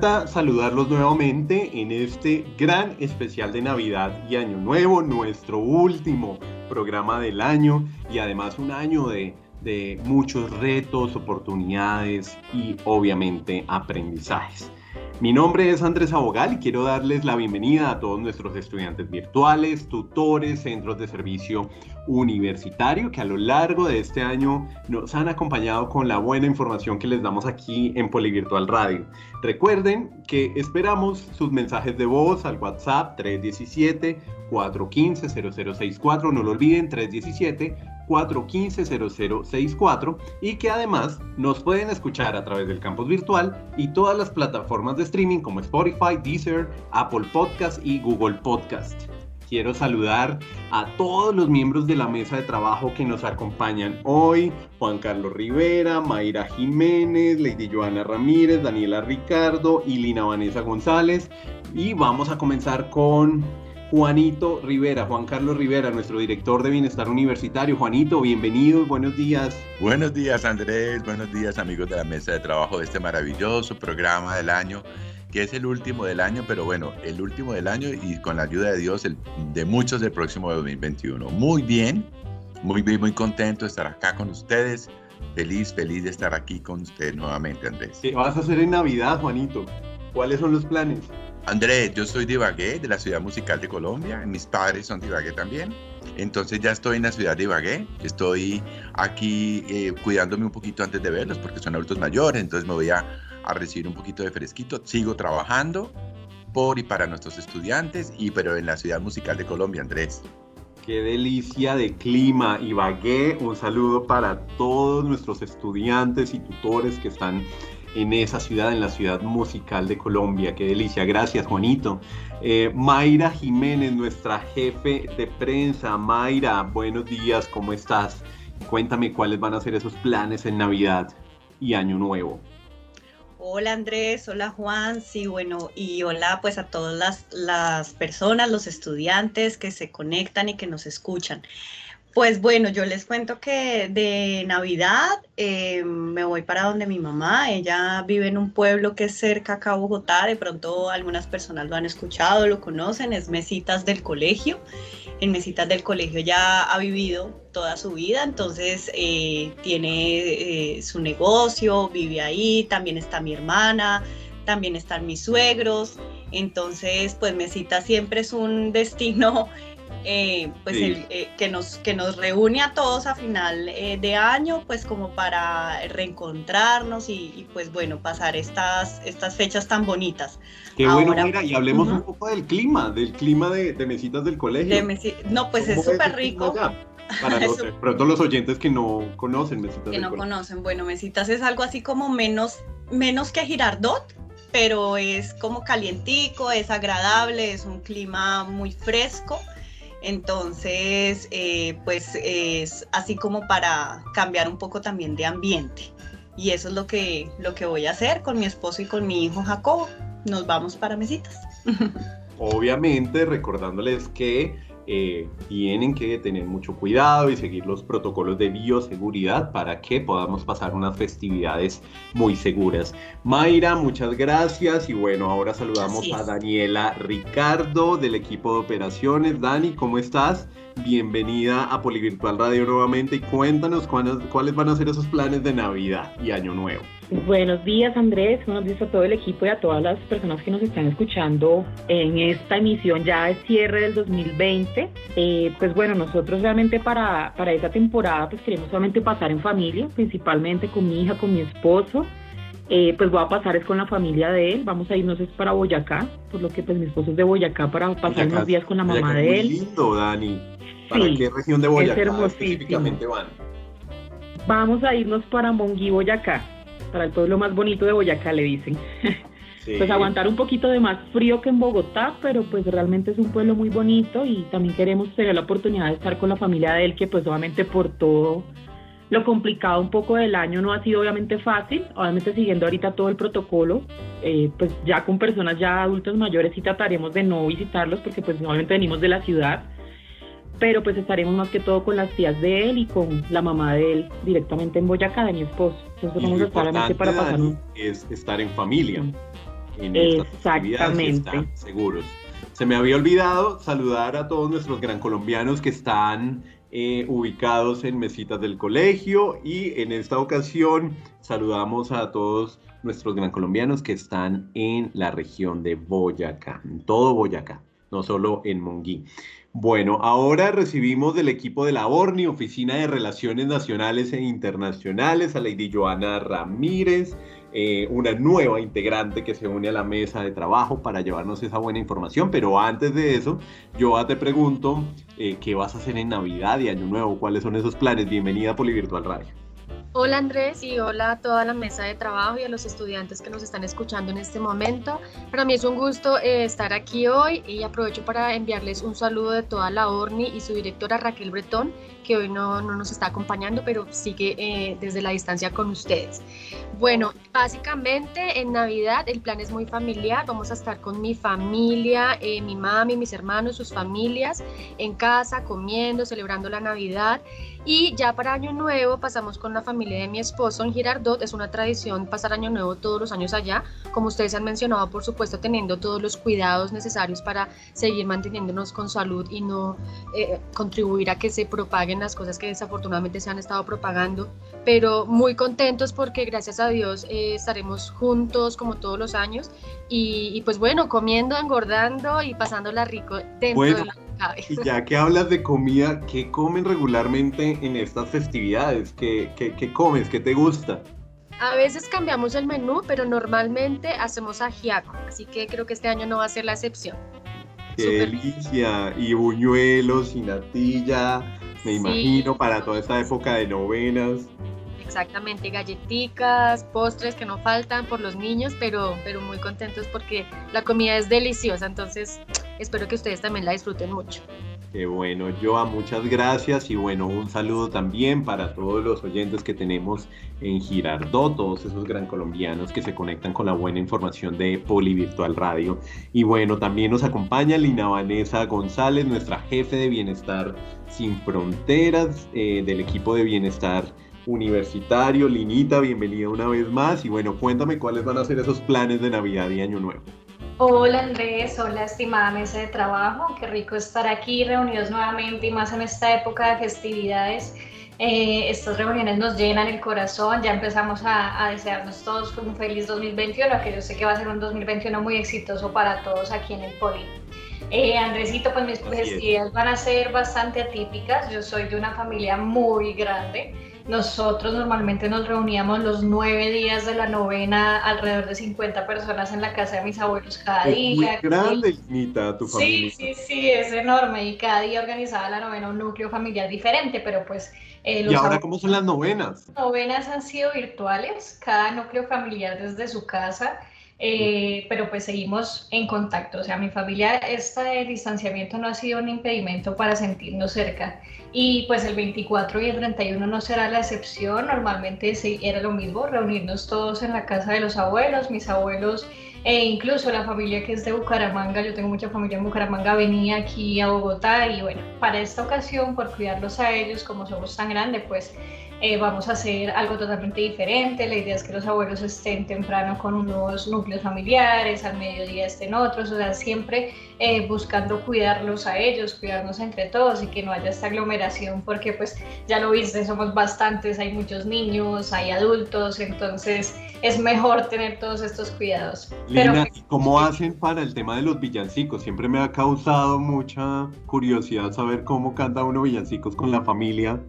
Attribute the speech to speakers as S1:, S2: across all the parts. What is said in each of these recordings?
S1: Saludarlos nuevamente en este gran especial de Navidad y Año Nuevo, nuestro último programa del año y además un año de, de muchos retos, oportunidades y obviamente aprendizajes. Mi nombre es Andrés Abogal y quiero darles la bienvenida a todos nuestros estudiantes virtuales, tutores, centros de servicio universitario que a lo largo de este año nos han acompañado con la buena información que les damos aquí en Polivirtual Radio. Recuerden que esperamos sus mensajes de voz al WhatsApp 317 415 0064, no lo olviden 317 415-0064 y que además nos pueden escuchar a través del campus virtual y todas las plataformas de streaming como Spotify, Deezer, Apple Podcast y Google Podcast. Quiero saludar a todos los miembros de la mesa de trabajo que nos acompañan hoy. Juan Carlos Rivera, Mayra Jiménez, Lady Joana Ramírez, Daniela Ricardo y Lina Vanessa González. Y vamos a comenzar con Juanito Rivera, Juan Carlos Rivera, nuestro director de Bienestar Universitario. Juanito, bienvenido, buenos días.
S2: Buenos días Andrés, buenos días amigos de la mesa de trabajo de este maravilloso programa del año, que es el último del año, pero bueno, el último del año y con la ayuda de Dios el, de muchos del próximo 2021. Muy bien, muy bien, muy contento de estar acá con ustedes. Feliz, feliz de estar aquí con ustedes nuevamente, Andrés.
S1: ¿Qué vas a hacer en Navidad, Juanito? ¿Cuáles son los planes?
S2: Andrés, yo soy de Ibagué, de la ciudad musical de Colombia. Mis padres son de Ibagué también. Entonces ya estoy en la ciudad de Ibagué. Estoy aquí eh, cuidándome un poquito antes de verlos porque son adultos mayores. Entonces me voy a, a, recibir un poquito de fresquito. Sigo trabajando por y para nuestros estudiantes, y pero en la ciudad musical de Colombia, Andrés.
S1: Qué delicia de clima, Ibagué. Un saludo para todos nuestros estudiantes y tutores que están en esa ciudad, en la ciudad musical de Colombia. Qué delicia, gracias Juanito. Eh, Mayra Jiménez, nuestra jefe de prensa. Mayra, buenos días, ¿cómo estás? Cuéntame cuáles van a ser esos planes en Navidad y Año Nuevo.
S3: Hola Andrés, hola Juan, sí, bueno, y hola pues a todas las, las personas, los estudiantes que se conectan y que nos escuchan. Pues bueno, yo les cuento que de Navidad eh, me voy para donde mi mamá, ella vive en un pueblo que es cerca acá a Bogotá, de pronto algunas personas lo han escuchado, lo conocen, es Mesitas del Colegio. En Mesitas del Colegio ya ha vivido toda su vida, entonces eh, tiene eh, su negocio, vive ahí, también está mi hermana, también están mis suegros, entonces pues Mesitas siempre es un destino eh, pues eh, que, nos, que nos reúne a todos a final eh, de año, pues como para reencontrarnos y, pues bueno, pasar estas, estas fechas tan bonitas.
S1: Qué bueno, mira, y hablemos un poco del clima, del clima de, mesitas del colegio.
S3: no, pues es súper rico.
S1: Para los, pronto los oyentes que no conocen mesitas.
S3: Que no conocen, bueno, mesitas es algo así como menos, menos que Girardot, pero es como calientico, es agradable, es un clima muy fresco. Entonces, eh, pues es así como para cambiar un poco también de ambiente. Y eso es lo que, lo que voy a hacer con mi esposo y con mi hijo Jacobo. Nos vamos para mesitas.
S1: Obviamente, recordándoles que eh, tienen que tener mucho cuidado y seguir los protocolos de bioseguridad para que podamos pasar unas festividades muy seguras. Mayra, muchas gracias y bueno, ahora saludamos a Daniela Ricardo del equipo de operaciones. Dani, ¿cómo estás? Bienvenida a Polivirtual Radio nuevamente y cuéntanos cuáles van a ser esos planes de Navidad y Año Nuevo.
S4: Buenos días Andrés, buenos días a todo el equipo y a todas las personas que nos están escuchando en esta emisión ya de cierre del 2020. Eh, pues bueno, nosotros realmente para, para esta temporada pues queremos solamente pasar en familia, principalmente con mi hija, con mi esposo. Eh, pues voy a pasar es con la familia de él, vamos a irnos es para Boyacá, por lo que pues mi esposo es de Boyacá para pasar unos días con la mamá de él.
S1: lindo, Dani. ¿Para qué región de Boyacá específicamente van?
S4: Vamos a irnos para Monguí, Boyacá, para el pueblo más bonito de Boyacá, le dicen. Pues aguantar un poquito de más frío que en Bogotá, pero pues realmente es un pueblo muy bonito y también queremos tener la oportunidad de estar con la familia de él, que pues obviamente por todo lo complicado un poco del año no ha sido obviamente fácil, obviamente siguiendo ahorita todo el protocolo, eh, pues ya con personas ya adultos mayores sí trataremos de no visitarlos porque pues normalmente venimos de la ciudad, pero pues estaremos más que todo con las tías de él y con la mamá de él directamente en Boyacá, de mi esposo.
S1: Entonces vamos a estar para pasar un... Es estar en familia.
S4: En Exactamente.
S1: seguros. Se me había olvidado saludar a todos nuestros gran colombianos que están eh, ubicados en mesitas del colegio y en esta ocasión saludamos a todos nuestros gran colombianos que están en la región de Boyacá, en todo Boyacá, no solo en Monguí. Bueno, ahora recibimos del equipo de la ORNI, Oficina de Relaciones Nacionales e Internacionales, a Lady Joana Ramírez, eh, una nueva integrante que se une a la mesa de trabajo para llevarnos esa buena información. Pero antes de eso, yo te pregunto, eh, ¿qué vas a hacer en Navidad y Año Nuevo? ¿Cuáles son esos planes? Bienvenida a Polivirtual Radio.
S5: Hola Andrés y hola a toda la mesa de trabajo y a los estudiantes que nos están escuchando en este momento. Para mí es un gusto eh, estar aquí hoy y aprovecho para enviarles un saludo de toda la ORNI y su directora Raquel Bretón, que hoy no, no nos está acompañando, pero sigue eh, desde la distancia con ustedes. Bueno, básicamente en Navidad el plan es muy familiar, vamos a estar con mi familia, eh, mi mami, mis hermanos, sus familias, en casa, comiendo, celebrando la Navidad. Y ya para Año Nuevo pasamos con la familia de mi esposo en Girardot. Es una tradición pasar Año Nuevo todos los años allá. Como ustedes han mencionado, por supuesto, teniendo todos los cuidados necesarios para seguir manteniéndonos con salud y no eh, contribuir a que se propaguen las cosas que desafortunadamente se han estado propagando. Pero muy contentos porque gracias a Dios eh, estaremos juntos como todos los años. Y, pues bueno, comiendo, engordando y pasándola rico dentro de la
S1: y ya que hablas de comida, ¿qué comen regularmente en estas festividades? ¿Qué, qué, comes? ¿Qué te gusta?
S5: A veces cambiamos el menú, pero normalmente hacemos ajiaco, así que creo que este año no va a ser la excepción.
S1: ¡Qué delicia! Y buñuelos y natilla, me imagino, para toda esta época de novenas.
S5: Exactamente, galletitas, postres que no faltan por los niños, pero, pero muy contentos porque la comida es deliciosa, entonces espero que ustedes también la disfruten mucho.
S1: Qué bueno, Joa, muchas gracias y bueno, un saludo también para todos los oyentes que tenemos en Girardot, todos esos gran colombianos que se conectan con la buena información de Polivirtual Radio. Y bueno, también nos acompaña Lina Vanessa González, nuestra jefe de Bienestar Sin Fronteras eh, del equipo de Bienestar universitario. Linita, bienvenida una vez más. Y bueno, cuéntame cuáles van a ser esos planes de Navidad y Año Nuevo.
S6: Hola Andrés, hola estimada mesa de trabajo, qué rico estar aquí reunidos nuevamente y más en esta época de festividades. Eh, estas reuniones nos llenan el corazón, ya empezamos a, desearnos todos un feliz 2021, que yo sé que va a ser un 2021 muy exitoso para todos aquí en el Poli. Eh, Andresito, pues mis festividades van a ser bastante atípicas, yo soy de una familia muy grande, nosotros normalmente nos reuníamos los nueve días de la novena, alrededor de 50 personas en la casa de mis abuelos cada día.
S1: Muy grande, tu familia.
S6: Sí, sí, sí, es enorme y cada día organizaba la novena un núcleo familiar diferente, pero pues...
S1: Eh, ¿Y ahora cómo son las novenas?
S6: Novenas han sido virtuales, cada núcleo familiar desde su casa. Eh, pero pues seguimos en contacto. O sea, mi familia, este distanciamiento no ha sido un impedimento para sentirnos cerca. Y pues el 24 y el 31 no será la excepción. Normalmente era lo mismo, reunirnos todos en la casa de los abuelos, mis abuelos e incluso la familia que es de Bucaramanga, yo tengo mucha familia en Bucaramanga, venía aquí a Bogotá y bueno, para esta ocasión, por cuidarlos a ellos, como somos tan grandes, pues eh, vamos a hacer algo totalmente diferente. La idea es que los abuelos estén temprano con unos núcleos familiares, al mediodía estén otros, o sea, siempre eh, buscando cuidarlos a ellos, cuidarnos entre todos y que no haya esta aglomeración, porque pues ya lo viste, somos bastantes, hay muchos niños, hay adultos, entonces es mejor tener todos estos cuidados.
S1: Lina, ¿y cómo hacen para el tema de los villancicos? Siempre me ha causado mucha curiosidad saber cómo canta uno villancicos con la familia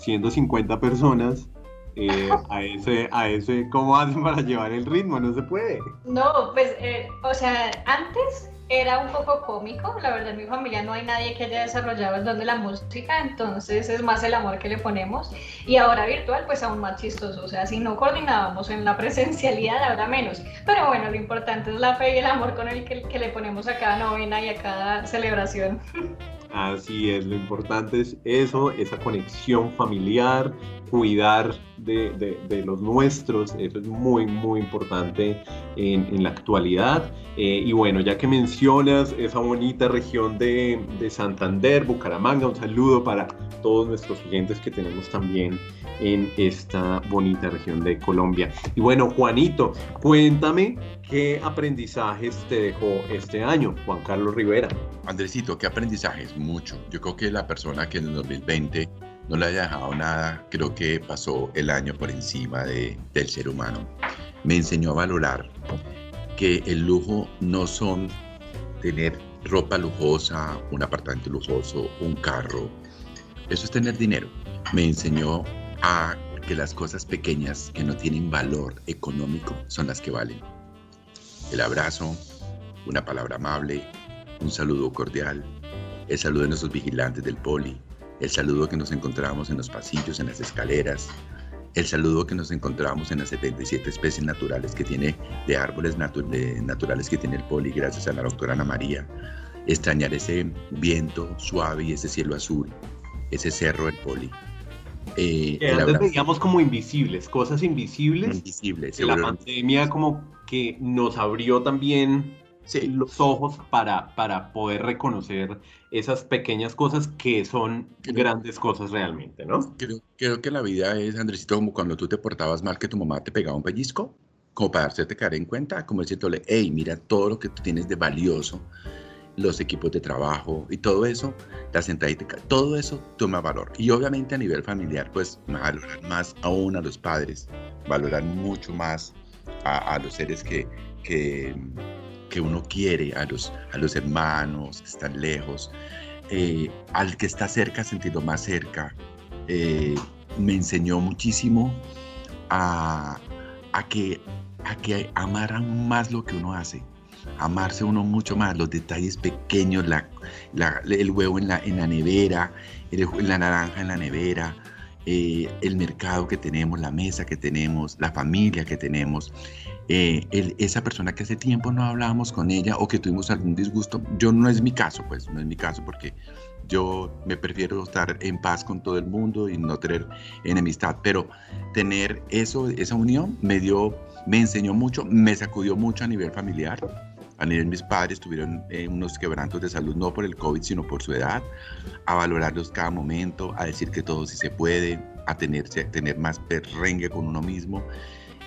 S1: siendo 50 personas, eh, a, ese, a ese, ¿cómo hacen para llevar el ritmo? No se puede.
S6: No, pues, eh, o sea, antes era un poco cómico. La verdad, en mi familia no hay nadie que haya desarrollado el don de la música, entonces es más el amor que le ponemos. Y ahora virtual, pues aún más chistoso. O sea, si no coordinábamos en la presencialidad, ahora menos. Pero bueno, lo importante es la fe y el amor con el que, que le ponemos a cada novena y a cada celebración.
S1: Así es, lo importante es eso, esa conexión familiar, cuidar de, los nuestros, eso es muy, muy importante en, la actualidad. Eh, y bueno, ya que mencionas esa bonita región de, de Santander, Bucaramanga, un saludo para todos nuestros oyentes que tenemos también en esta bonita región de Colombia. Y bueno, Juanito, cuéntame qué aprendizajes te dejó este año, Juan Carlos Rivera.
S2: Andresito, ¿qué aprendizajes? Mucho. Yo creo que la persona que en el 2020 no le haya dejado nada, creo que pasó el año por encima de, del ser humano. Me enseñó a valorar que el lujo no son tener ropa lujosa, un apartamento lujoso, un carro. Eso es tener dinero. Me enseñó a que las cosas pequeñas que no tienen valor económico son las que valen. El abrazo, una palabra amable, un saludo cordial, el saludo de nuestros vigilantes del poli, el saludo que nos encontramos en los pasillos, en las escaleras, el saludo que nos encontramos en las 77 especies naturales que tiene, de árboles naturales que tiene el poli, gracias a la doctora Ana María. Extrañar ese viento suave y ese cielo azul, ese cerro del poli.
S1: Eh, antes veíamos como invisibles, cosas invisibles.
S2: Invisibles.
S1: La pandemia como que nos abrió también los ojos para, para poder reconocer esas pequeñas cosas que son grandes cosas realmente, ¿no?
S2: Creo, creo, que la vida es, Andresito, como cuando tú te portabas mal que tu mamá te pegaba un pellizco, como para hacerte caer en cuenta, como decirle, hey, mira todo lo que tú tienes de valioso, los equipos de trabajo y todo eso, la sentadita, todo eso toma valor. Y obviamente a nivel familiar, pues valorar más aún a los padres, valorar mucho más a, a los seres que, que que uno quiere, a los, a los hermanos que están lejos, eh, al que está cerca, sentirlo más cerca. Eh, me enseñó muchísimo a, a, que, a que amaran más lo que uno hace, amarse uno mucho más, los detalles pequeños, la, el huevo en la, en la nevera, la naranja en la nevera, eh, el mercado que tenemos, la mesa que tenemos, la familia que tenemos, eh, esa persona que hace tiempo no hablábamos con ella o que tuvimos algún disgusto, yo no es mi caso, pues no es mi caso porque yo me prefiero estar en paz con todo el mundo y no tener enemistad, pero tener eso, esa unión me dio, me enseñó mucho, me sacudió mucho a nivel familiar. A nivel mis padres tuvieron eh, unos quebrantos de salud, no por el COVID, sino por su edad, a valorarlos cada momento, a decir que todo sí se puede, a tenerse, tener más perrengue con uno mismo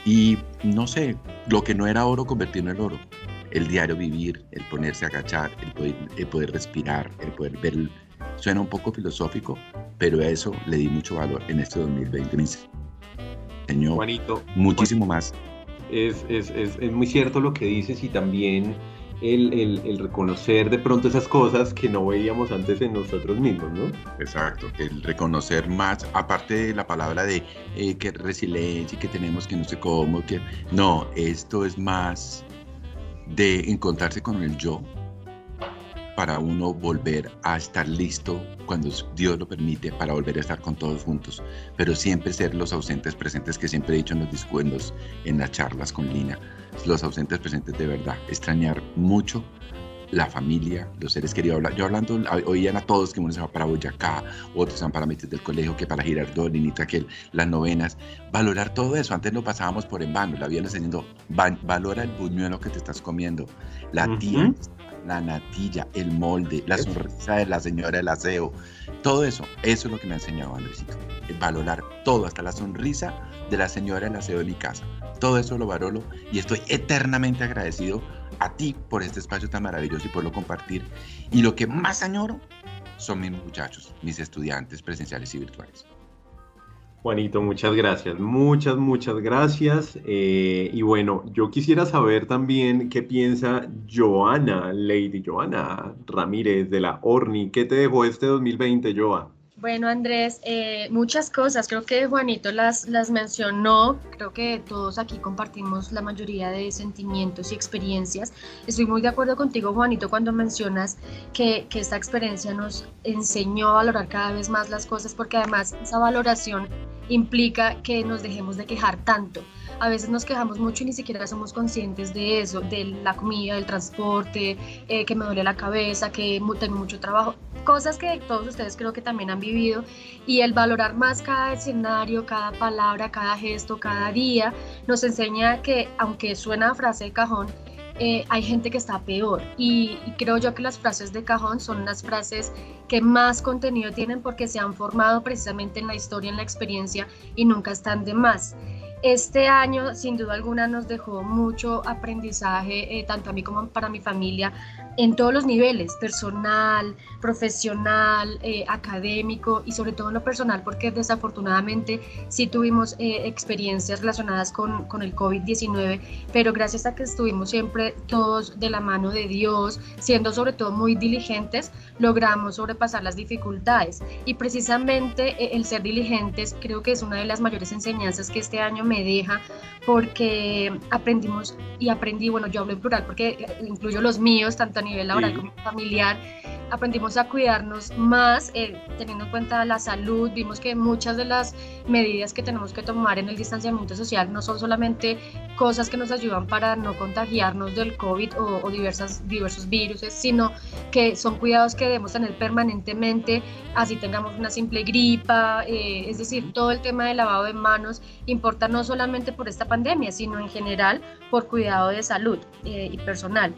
S2: y no sé, lo que no era oro, convertirlo en oro. El diario vivir, el ponerse a agachar, el poder, respirar, el poder ver. Suena un poco filosófico, pero a eso le di mucho valor en este 2020. Me enseñó muchísimo más.
S1: Es, es, es, es muy cierto lo que dices y también el, reconocer de pronto esas cosas que no veíamos antes en nosotros mismos, ¿no?
S2: Exacto, el reconocer más, aparte de la palabra de eh, que resiliencia que tenemos que no sé cómo, que no, esto es más de encontrarse con el yo para uno volver a estar listo cuando Dios lo permite para volver a estar con todos juntos, pero siempre ser los ausentes presentes que siempre he dicho en los discursos, en las charlas con Lina los ausentes presentes de verdad, extrañar mucho la familia, los seres queridos. Yo hablando, oían a todos que uno se va para Boyacá, otros van para Metes del Colegio, que para Girardot, Linita, que las novenas. Valorar todo eso. Antes lo pasábamos por en vano, la vida enseñando, valora el buñuelo que te estás comiendo, la tía, la natilla, el molde, la sonrisa de la señora del aseo. Todo eso, eso es lo que me ha enseñado Andresito. Valorar todo, hasta la sonrisa de la señora del aseo de mi casa. Todo eso lo valoro y estoy eternamente agradecido a ti por este espacio tan maravilloso y por lo compartir. Y lo que más añoro son mis muchachos, mis estudiantes presenciales y virtuales.
S1: Juanito, muchas gracias, muchas, muchas gracias. Eh, y bueno, yo quisiera saber también qué piensa Joana, Lady Joana Ramírez de la Orni. ¿Qué te dejó este 2020, Joa?
S5: Bueno, Andrés, eh, muchas cosas. Creo que Juanito las, las mencionó. Creo que todos aquí compartimos la mayoría de sentimientos y experiencias. Estoy muy de acuerdo contigo, Juanito, cuando mencionas que, que esta experiencia nos enseñó a valorar cada vez más las cosas, porque además esa valoración implica que nos dejemos de quejar tanto a veces nos quejamos mucho y ni siquiera somos conscientes de eso, de la comida, del transporte, eh, que me duele la cabeza, que tengo mucho trabajo, cosas que todos ustedes creo que también han vivido y el valorar más cada escenario, cada palabra, cada gesto, cada día, nos enseña que aunque suena frase de cajón, eh, hay gente que está peor y, y, creo yo que las frases de cajón son las frases que más contenido tienen porque se han formado precisamente en la historia, en la experiencia y nunca están de más. Este año, sin duda alguna, nos dejó mucho aprendizaje, eh, tanto a mí como para mi familia, en todos los niveles, personal, profesional, eh, académico y sobre todo en lo personal, porque desafortunadamente sí tuvimos eh, experiencias relacionadas con, con el COVID-19, pero gracias a que estuvimos siempre todos de la mano de Dios, siendo sobre todo muy diligentes, logramos sobrepasar las dificultades. Y precisamente eh, el ser diligentes creo que es una de las mayores enseñanzas que este año me deja, porque aprendimos y aprendí, bueno, yo hablo en plural porque incluyo los míos, tanto nivel laboral como familiar, aprendimos a cuidarnos más, eh, teniendo en cuenta la salud, vimos que muchas de las medidas que tenemos que tomar en el distanciamiento social no son solamente cosas que nos ayudan para no contagiarnos del COVID o, diversas, diversos virus, sino que son cuidados que debemos tener permanentemente, así tengamos una simple gripa, eh, es decir, todo el tema del lavado de manos importa no solamente por esta pandemia, sino en general por cuidado de salud eh, y personal.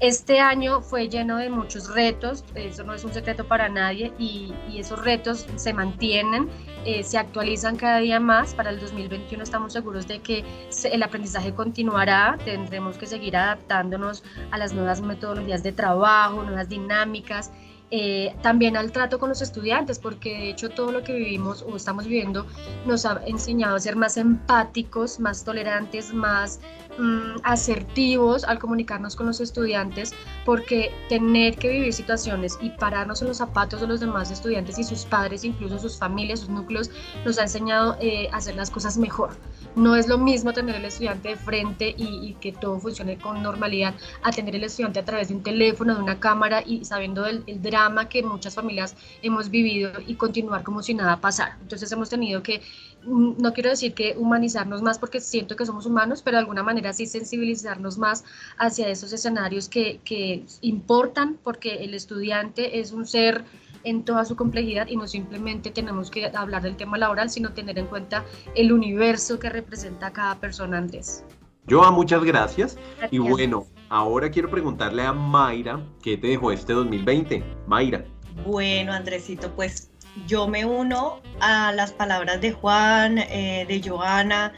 S5: Este año fue lleno de muchos retos, eso no es un secreto para nadie, y, esos retos se mantienen, eh, se actualizan cada día más. Para el 2021 estamos seguros de que el aprendizaje continuará, tendremos que seguir adaptándonos a las nuevas metodologías de trabajo, nuevas dinámicas eh, también al trato con los estudiantes, porque de hecho todo lo que vivimos o estamos viviendo nos ha enseñado a ser más empáticos, más tolerantes, más mm, asertivos al comunicarnos con los estudiantes, porque tener que vivir situaciones y pararnos en los zapatos de los demás estudiantes y sus padres, incluso sus familias, sus núcleos, nos ha enseñado eh, a hacer las cosas mejor. No es lo mismo tener el estudiante de frente y, que todo funcione con normalidad a tener el estudiante a través de un teléfono, de una cámara y sabiendo el drama que muchas familias hemos vivido y continuar como si nada pasara. Entonces hemos tenido que, mm, no quiero decir que humanizarnos más porque siento que somos humanos, pero de alguna manera sí sensibilizarnos más hacia esos escenarios que, que importan porque el estudiante es un ser en toda su complejidad y no simplemente tenemos que hablar del tema laboral, sino tener en cuenta el universo que representa cada persona antes.
S1: Joa, muchas gracias. Y bueno, ahora quiero preguntarle a Mayra, ¿qué te dejó este 2020? Mayra.
S3: Bueno, Andresito, pues yo me uno a las palabras de Juan, eh, de Joana,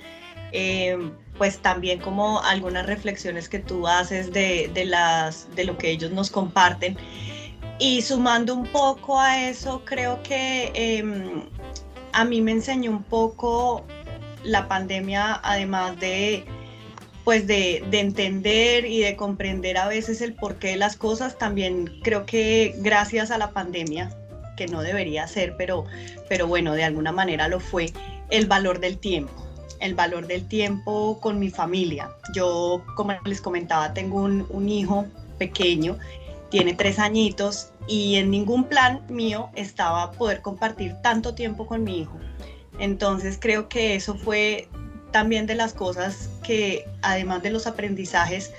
S3: eh, pues también como algunas reflexiones que tú haces de, de, las, de lo que ellos nos comparten. Y sumando un poco a eso, creo que em, a mí me enseñó un poco la pandemia, además de pues de, entender y de comprender a veces el porqué de las cosas, también creo que gracias a la pandemia, que no debería ser, pero, pero bueno, de alguna manera lo fue, el valor del tiempo el valor del tiempo con mi familia. Yo, como les comentaba, tengo un, un hijo pequeño tiene tres añitos y en ningún plan mío estaba poder compartir tanto tiempo con mi hijo. Entonces creo que eso fue también de las cosas que, además de los aprendizajes,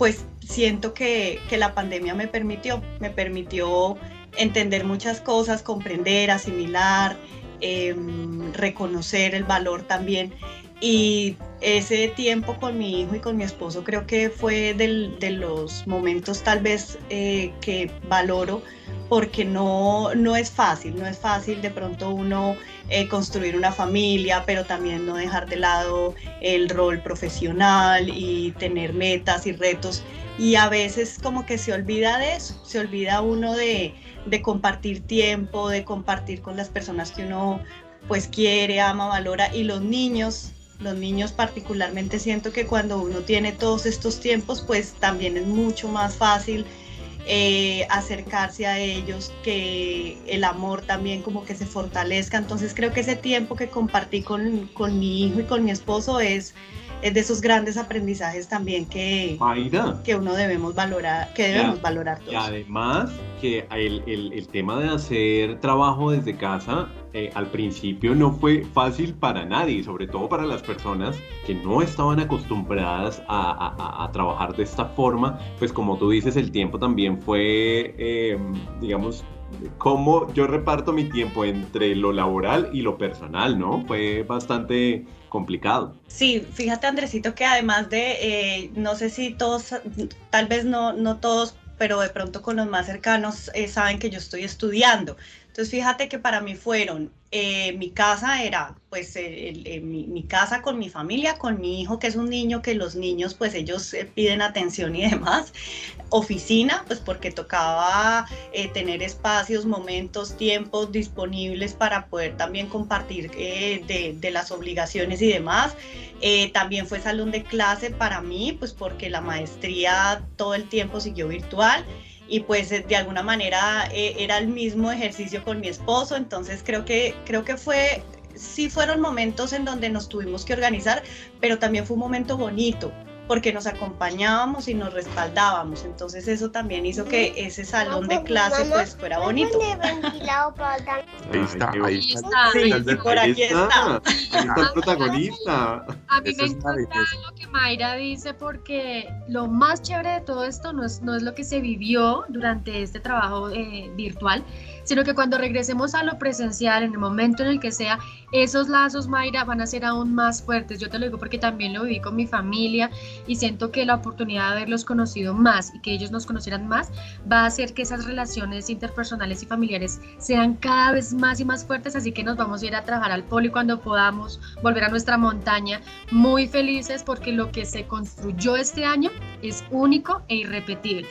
S3: pues siento que, la pandemia me permitió, me permitió entender muchas cosas, comprender, asimilar, em, reconocer el valor también y ese tiempo con mi hijo y con mi esposo creo que fue de los momentos tal vez eh, que valoro porque no, no es fácil, no es fácil de pronto uno eh, construir una familia, pero también no dejar de lado el rol profesional y tener metas y retos. Y a veces como que se olvida de eso, se olvida uno de, de compartir tiempo, de compartir con las personas que uno pues quiere, ama, valora y los niños los niños particularmente siento que cuando uno tiene todos estos tiempos, pues también es mucho más fácil eh, acercarse a ellos, que el amor también como que se fortalezca. Entonces creo que ese tiempo que compartí con, con mi hijo y con mi esposo es es de esos grandes aprendizajes también que, que uno debemos valorar, que debemos valorar todos.
S1: Y además que el, el, el, tema de hacer trabajo desde casa eh, al principio no fue fácil para nadie, sobre todo para las personas que no estaban acostumbradas a, a, a trabajar de esta forma, pues como tú dices, el tiempo también fue, eh, digamos, cómo yo reparto mi tiempo entre lo laboral y lo personal, ¿no? Fue bastante complicado.
S3: Sí, fíjate Andresito que además de, eh, no sé si todos, tal vez no, no todos, pero de pronto con los más cercanos eh, saben que yo estoy estudiando. Entonces fíjate que para mí fueron, eh, mi casa era pues eh, mi, mi, casa con mi familia, con mi hijo que es un niño que los niños pues ellos eh, piden atención y demás, oficina pues porque tocaba eh, tener espacios, momentos, tiempos disponibles para poder también compartir de, de, las obligaciones y demás. también fue salón de clase para mí pues porque la maestría todo el tiempo siguió virtual y pues de alguna manera eh, era el mismo ejercicio con mi esposo, entonces creo que, creo que fue, sí fueron momentos en donde nos tuvimos que organizar, pero también fue un momento bonito, porque nos acompañábamos y nos respaldábamos. Entonces eso también hizo que ese salón de clase pues fuera bonito.
S2: Ahí está, ahí está.
S3: Sí, por aquí está.
S1: Ahí está el protagonista.
S5: A mí me encanta lo que Mayra dice porque lo más chévere de todo esto no es, no es lo que se vivió durante este trabajo eh, virtual, sino que cuando regresemos a lo presencial, en el momento en el que sea, esos lazos, Mayra, van a ser aún más fuertes. Yo te lo digo porque también lo viví con mi familia y siento que la oportunidad de haberlos conocido más y que ellos nos conocieran más va a hacer que esas relaciones interpersonales y familiares sean cada vez más y más fuertes, así que nos vamos a ir a trabajar al poli cuando podamos volver a nuestra montaña muy felices porque lo que se construyó este año es único e irrepetible.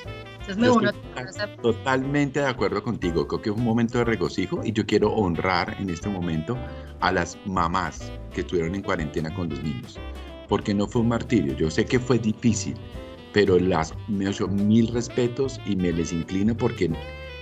S2: Totalmente de acuerdo contigo. Creo que es un momento de regocijo y yo quiero honrar en este momento a las mamás que estuvieron en cuarentena con los niños. Porque no fue un martirio. Yo sé que fue difícil, pero las me hecho mil respetos y me les inclino porque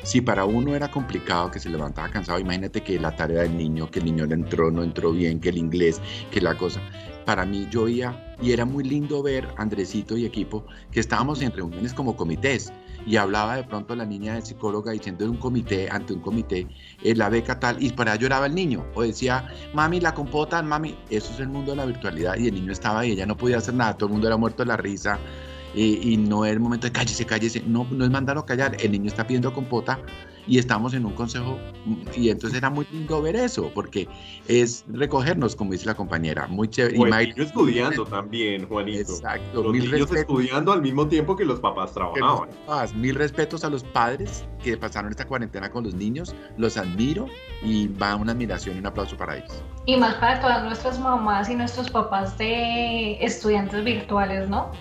S2: si para uno era complicado que se levantaba cansado, imagínate que la tarea del niño, que el niño le entró, no entró bien, que el inglés, que la cosa. Para mí yo iba y era muy lindo ver Andresito y equipo que estábamos en reuniones como comités y hablaba de pronto la niña de psicóloga diciendo en un comité, ante un comité, eh, la beca tal, y para allá lloraba el niño, o decía, mami, la compota, mami, eso es el mundo de la virtualidad, y el niño estaba ahí, ella no podía hacer nada, todo el mundo era muerto de la risa, y no es el momento de cállese, cállese, no, no es mandarlo a callar, el niño está pidiendo compota, y estamos en un consejo y entonces era muy lindo ver eso porque es recogernos como dice la compañera muy chévere
S1: pues y estudiando también Juanito.
S2: Exacto
S1: los mil niños estudiando al mismo tiempo que los papás trabajaban.
S2: mil respetos a los padres que pasaron esta cuarentena con los niños los admiro y va una admiración y un aplauso para ellos.
S6: Y más para todas nuestras mamás y nuestros papás de estudiantes virtuales no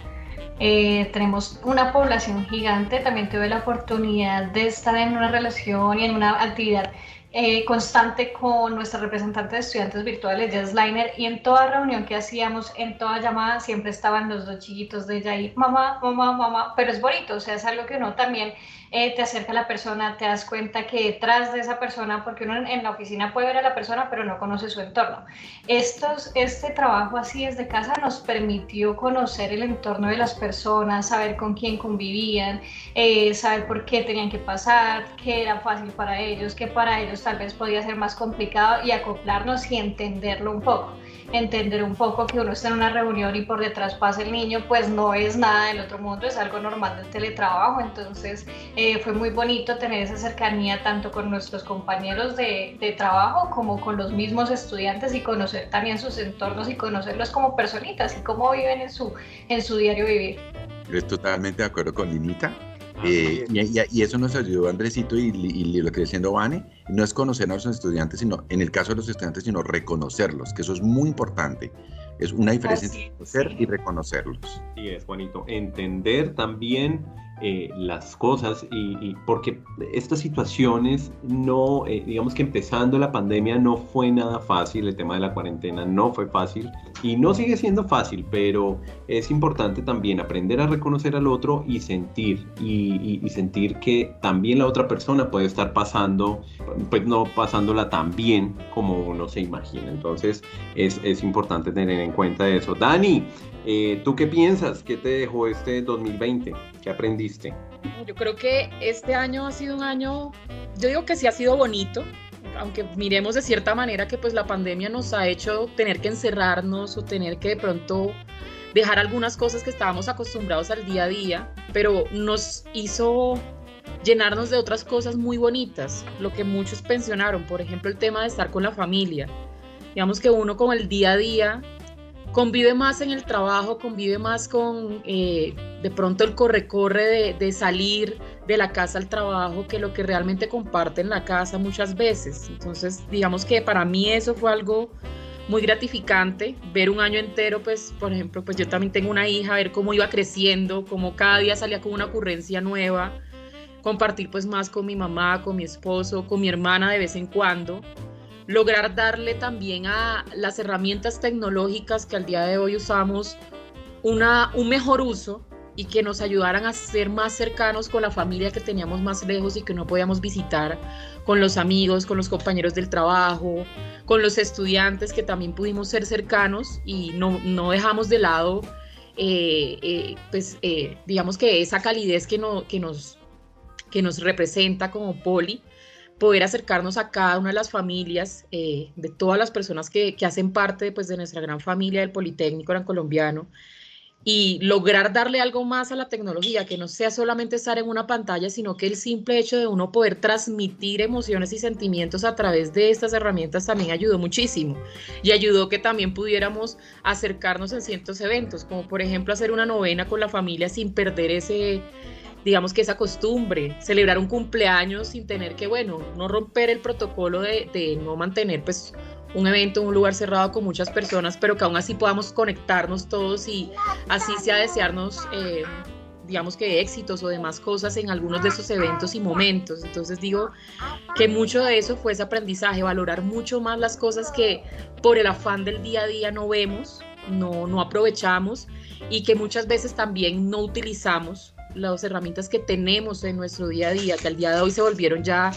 S6: eh, tenemos una población gigante, también tuve la oportunidad de estar en una relación y en una actividad eh, constante con nuestra representante de estudiantes virtuales, Jess Liner, y en toda reunión que hacíamos, en toda llamada, siempre estaban los dos chiquitos de ella ahí, mamá, mamá, mamá, pero es bonito, o sea, es algo que uno también eh, te acerca a la persona, te das cuenta que detrás de esa persona, porque uno en, la oficina puede ver a la persona, pero no conoce su entorno. Estos, este trabajo así desde casa nos permitió conocer el entorno de las personas, saber con quién convivían, eh, saber por qué tenían que pasar, qué era fácil para ellos, qué para ellos tal vez podía ser más complicado y acoplarnos y entenderlo un poco entender un poco que uno está en una reunión y por detrás pasa el niño, pues no es nada del otro mundo, es algo normal del teletrabajo. Entonces eh, fue muy bonito tener esa cercanía tanto con nuestros compañeros de, de, trabajo como con los mismos estudiantes y conocer también sus entornos y conocerlos como personitas y cómo viven en su, en su diario vivir.
S2: Estoy totalmente de acuerdo con Linita. Ah, eh, y, y, eso nos ayudó Andresito y, y, lo que diciendo Vane No es conocer a los estudiantes, sino en el caso de los estudiantes, sino reconocerlos, que eso es muy importante. Es una diferencia entre conocer y reconocerlos.
S1: Sí, es bonito. Entender también eh, las cosas y, porque estas situaciones no, eh, digamos que empezando la pandemia no fue nada fácil, el tema de la cuarentena no fue fácil y no sigue siendo fácil, pero es importante también aprender a reconocer al otro y sentir y, sentir que también la otra persona puede estar pasando, pues no pasándola tan bien como uno se imagina. Entonces es, es importante tener en cuenta eso. Dani, eh, ¿Tú qué piensas? ¿Qué te dejó este 2020? ¿Qué aprendiste?
S7: Yo creo que este año ha sido un año, yo digo que sí ha sido bonito, aunque miremos de cierta manera que pues la pandemia nos ha hecho tener que encerrarnos o tener que de pronto dejar algunas cosas que estábamos acostumbrados al día a día, pero nos hizo llenarnos de otras cosas muy bonitas, lo que muchos pensionaron, por ejemplo el tema de estar con la familia. Digamos que uno con el día a día convive más en el trabajo, convive más con eh, de pronto el corre-corre de, salir de la casa al trabajo que lo que realmente comparte en la casa muchas veces. Entonces, digamos que para mí eso fue algo muy gratificante, ver un año entero, pues, por ejemplo, pues yo también tengo una hija, ver cómo iba creciendo, cómo cada día salía con una ocurrencia nueva, compartir pues más con mi mamá, con mi esposo, con mi hermana de vez en cuando lograr darle también a las herramientas tecnológicas que al día de hoy usamos una, un mejor uso y que nos ayudaran a ser más cercanos con la familia que teníamos más lejos y que no podíamos visitar, con los amigos, con los compañeros del trabajo, con los estudiantes que también pudimos ser cercanos y no, no dejamos de lado, eh, eh, pues eh, digamos que esa calidez que, no, que, nos, que nos representa como poli poder acercarnos a cada una de las familias, eh, de todas las personas que, hacen parte pues, de nuestra gran familia del Politécnico Gran Colombiano y lograr darle algo más a la tecnología, que no sea solamente estar en una pantalla, sino que el simple hecho de uno poder transmitir emociones y sentimientos a través de estas herramientas también ayudó muchísimo. Y ayudó que también pudiéramos acercarnos en ciertos eventos, como por ejemplo hacer una novena con la familia sin perder ese digamos que esa costumbre, celebrar un cumpleaños sin tener que, bueno, no romper el protocolo de, no mantener pues un evento en un lugar cerrado con muchas personas, pero que aún así podamos conectarnos todos y así sea desearnos, eh, digamos que éxitos o demás cosas en algunos de esos eventos y momentos. Entonces digo que mucho de eso fue ese aprendizaje, valorar mucho más las cosas que por el afán del día a día no vemos, no, no aprovechamos y que muchas veces también no utilizamos las herramientas que tenemos en nuestro día a día, que al día de hoy se volvieron ya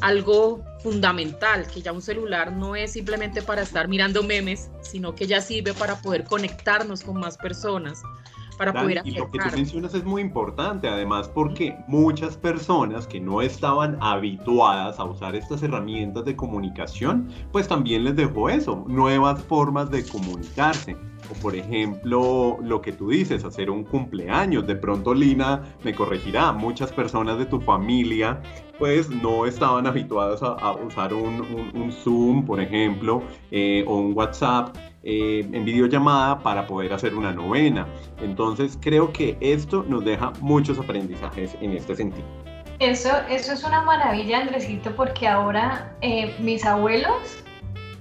S7: algo fundamental, que ya un celular no es simplemente para estar mirando memes, sino que ya sirve para poder conectarnos con más personas, para poder
S1: Y lo que tú mencionas es muy importante, además, porque muchas personas que no estaban habituadas a usar estas herramientas de comunicación, pues también les dejó eso, nuevas formas de comunicarse por ejemplo, lo que tú dices, hacer un cumpleaños. De pronto Lina me corregirá, muchas personas de tu familia pues no estaban habituadas a, usar un, Zoom, por ejemplo, eh, o un WhatsApp eh, en videollamada para poder hacer una novena. Entonces creo que esto nos deja muchos aprendizajes en este sentido.
S6: Eso, eso es una maravilla, Andresito, porque ahora eh, mis abuelos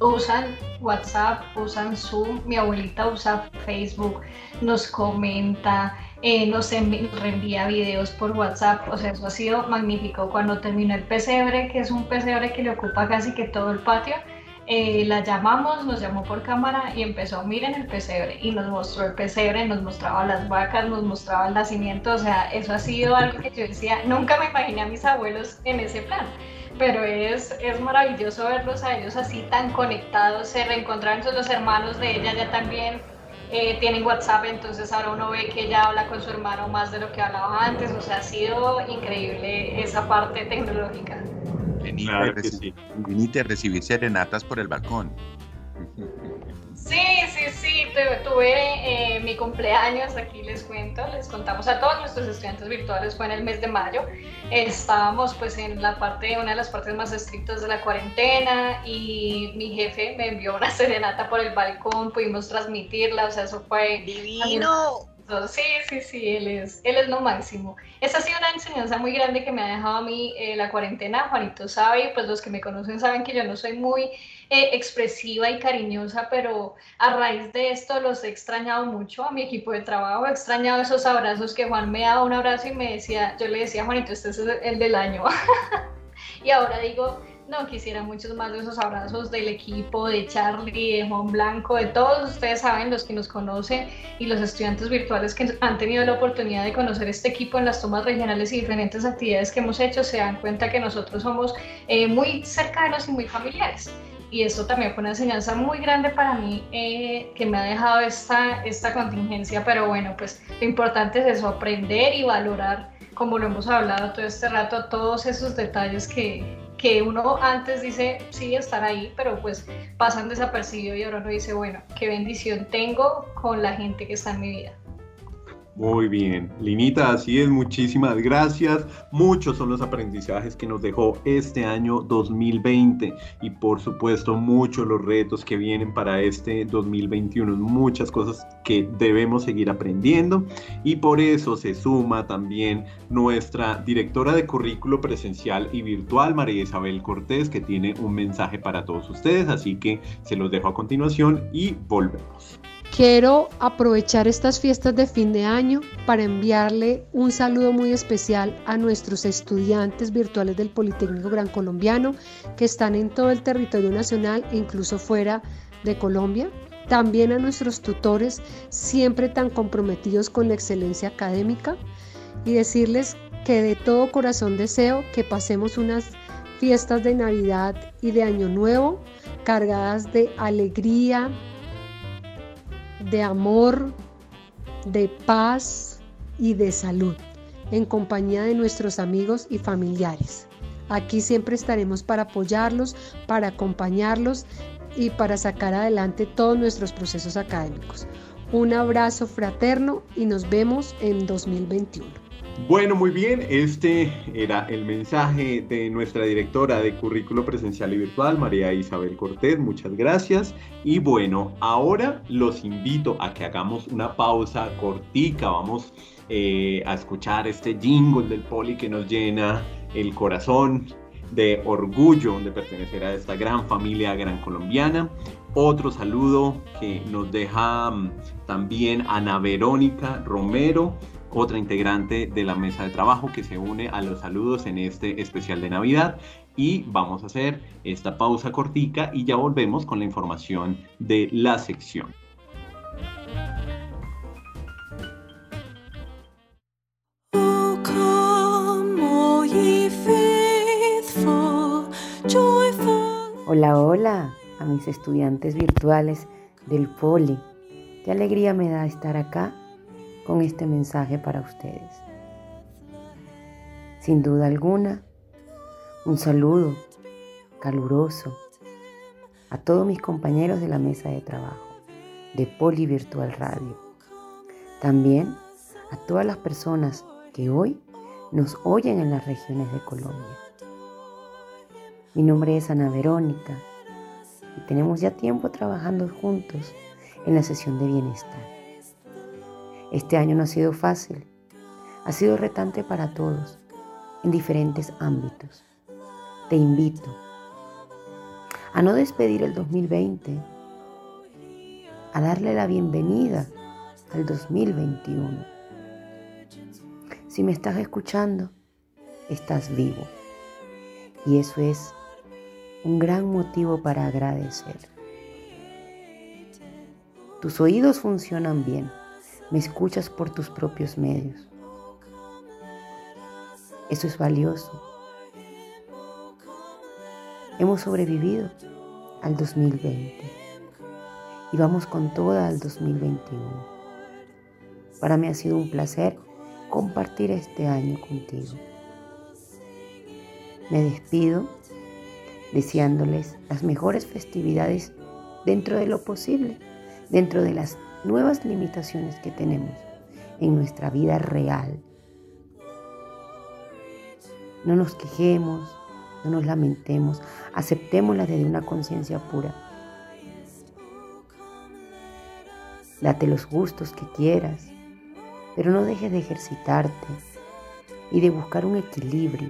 S6: usan WhatsApp, usan Zoom, mi abuelita usa Facebook, nos comenta, eh, nos, reenvía videos por WhatsApp, o sea, eso ha sido magnífico. Cuando terminó el pesebre, que es un pesebre que le ocupa casi que todo el patio, eh, la llamamos, nos llamó por cámara y empezó, miren el pesebre, y nos mostró el pesebre, nos mostraba las vacas, nos mostraba el nacimiento, o sea, eso ha sido algo que yo decía, nunca me imaginé a mis abuelos en ese plan pero es, es maravilloso verlos a ellos así tan conectados, se reencontraron los hermanos de ella ya también eh, tienen WhatsApp, entonces ahora uno ve que ella habla con su hermano más de lo que hablaba antes, o sea, ha sido increíble esa parte tecnológica.
S2: Venite a recibir serenatas por el balcón.
S6: Sí, sí, sí, tuve eh, mi cumpleaños, aquí les cuento, les contamos a todos nuestros estudiantes virtuales, fue en el mes de mayo, estábamos pues en la parte, una de las partes más estrictas de la cuarentena y mi jefe me envió una serenata por el balcón, pudimos transmitirla, o sea, eso fue...
S3: Divino.
S6: Sí, sí, sí, él es, él es lo máximo. Esa ha sido una enseñanza muy grande que me ha dejado a mí eh, la cuarentena. Juanito sabe, pues los que me conocen saben que yo no soy muy eh, expresiva y cariñosa, pero a raíz de esto los he extrañado mucho a mi equipo de trabajo. He extrañado esos abrazos que Juan me daba un abrazo y me decía, yo le decía, Juanito, este es el del año. y ahora digo, no, quisiera muchos más de esos abrazos del equipo, de Charlie, de Juan Blanco, de todos ustedes saben, los que nos conocen y los estudiantes virtuales que han tenido la oportunidad de conocer este equipo en las tomas regionales y diferentes actividades que hemos hecho, se dan cuenta que nosotros somos eh, muy cercanos y muy familiares. Y esto también fue una enseñanza muy grande para mí eh, que me ha dejado esta, esta contingencia, pero bueno, pues lo importante es eso, aprender y valorar, como lo hemos hablado todo este rato, todos esos detalles que, que uno antes dice, sí, estar ahí, pero pues pasan desapercibido y ahora uno dice, bueno, qué bendición tengo con la gente que está en mi vida.
S1: Muy bien, Linita, así es, muchísimas gracias. Muchos son los aprendizajes que nos dejó este año 2020 y por supuesto muchos los retos que vienen para este 2021, muchas cosas que debemos seguir aprendiendo. Y por eso se suma también nuestra directora de currículo presencial y virtual, María Isabel Cortés, que tiene un mensaje para todos ustedes, así que se los dejo a continuación y volvemos.
S8: Quiero aprovechar estas fiestas de fin de año para enviarle un saludo muy especial a nuestros estudiantes virtuales del Politécnico Gran Colombiano que están en todo el territorio nacional e incluso fuera de Colombia. También a nuestros tutores siempre tan comprometidos con la excelencia académica y decirles que de todo corazón deseo que pasemos unas fiestas de Navidad y de Año Nuevo cargadas de alegría, de amor, de paz y de salud, en compañía de nuestros amigos y familiares. Aquí siempre estaremos para apoyarlos, para acompañarlos y para sacar adelante todos nuestros procesos académicos. Un abrazo fraterno y nos vemos en 2021.
S1: Bueno, muy bien, este era el mensaje de nuestra directora de currículo presencial y virtual, María Isabel Cortés, muchas gracias. Y bueno, ahora los invito a que hagamos una pausa cortica, vamos eh, a escuchar este jingle del poli que nos llena el corazón de orgullo de pertenecer a esta gran familia gran colombiana. Otro saludo que nos deja mm, también Ana Verónica Romero, otra integrante de la mesa de trabajo que se une a los saludos en este especial de Navidad. Y vamos a hacer esta pausa cortica y ya volvemos con la información de la sección.
S9: Hola, hola a mis estudiantes virtuales del Poli. Qué alegría me da estar acá con este mensaje para ustedes. Sin duda alguna, un saludo caluroso a todos mis compañeros de la mesa de trabajo de Poli Virtual Radio. También a todas las personas que hoy nos oyen en las regiones de Colombia. Mi nombre es Ana Verónica y tenemos ya tiempo trabajando juntos en la sesión de bienestar. Este año no ha sido fácil, ha sido retante para todos, en diferentes ámbitos. Te invito a no despedir el 2020, a darle la bienvenida al 2021. Si me estás escuchando, estás vivo. Y eso es un gran motivo para agradecer. Tus oídos funcionan bien me escuchas por tus propios medios. Eso es valioso. Hemos sobrevivido al 2020 y vamos con toda al 2021. Para mí ha sido un placer compartir este año contigo. Me despido deseándoles las mejores festividades dentro de lo posible, dentro de las nuevas limitaciones que tenemos en nuestra vida real. No nos quejemos, no nos lamentemos, aceptémoslas desde una conciencia pura. Date los gustos que quieras, pero no dejes de ejercitarte y de buscar un equilibrio.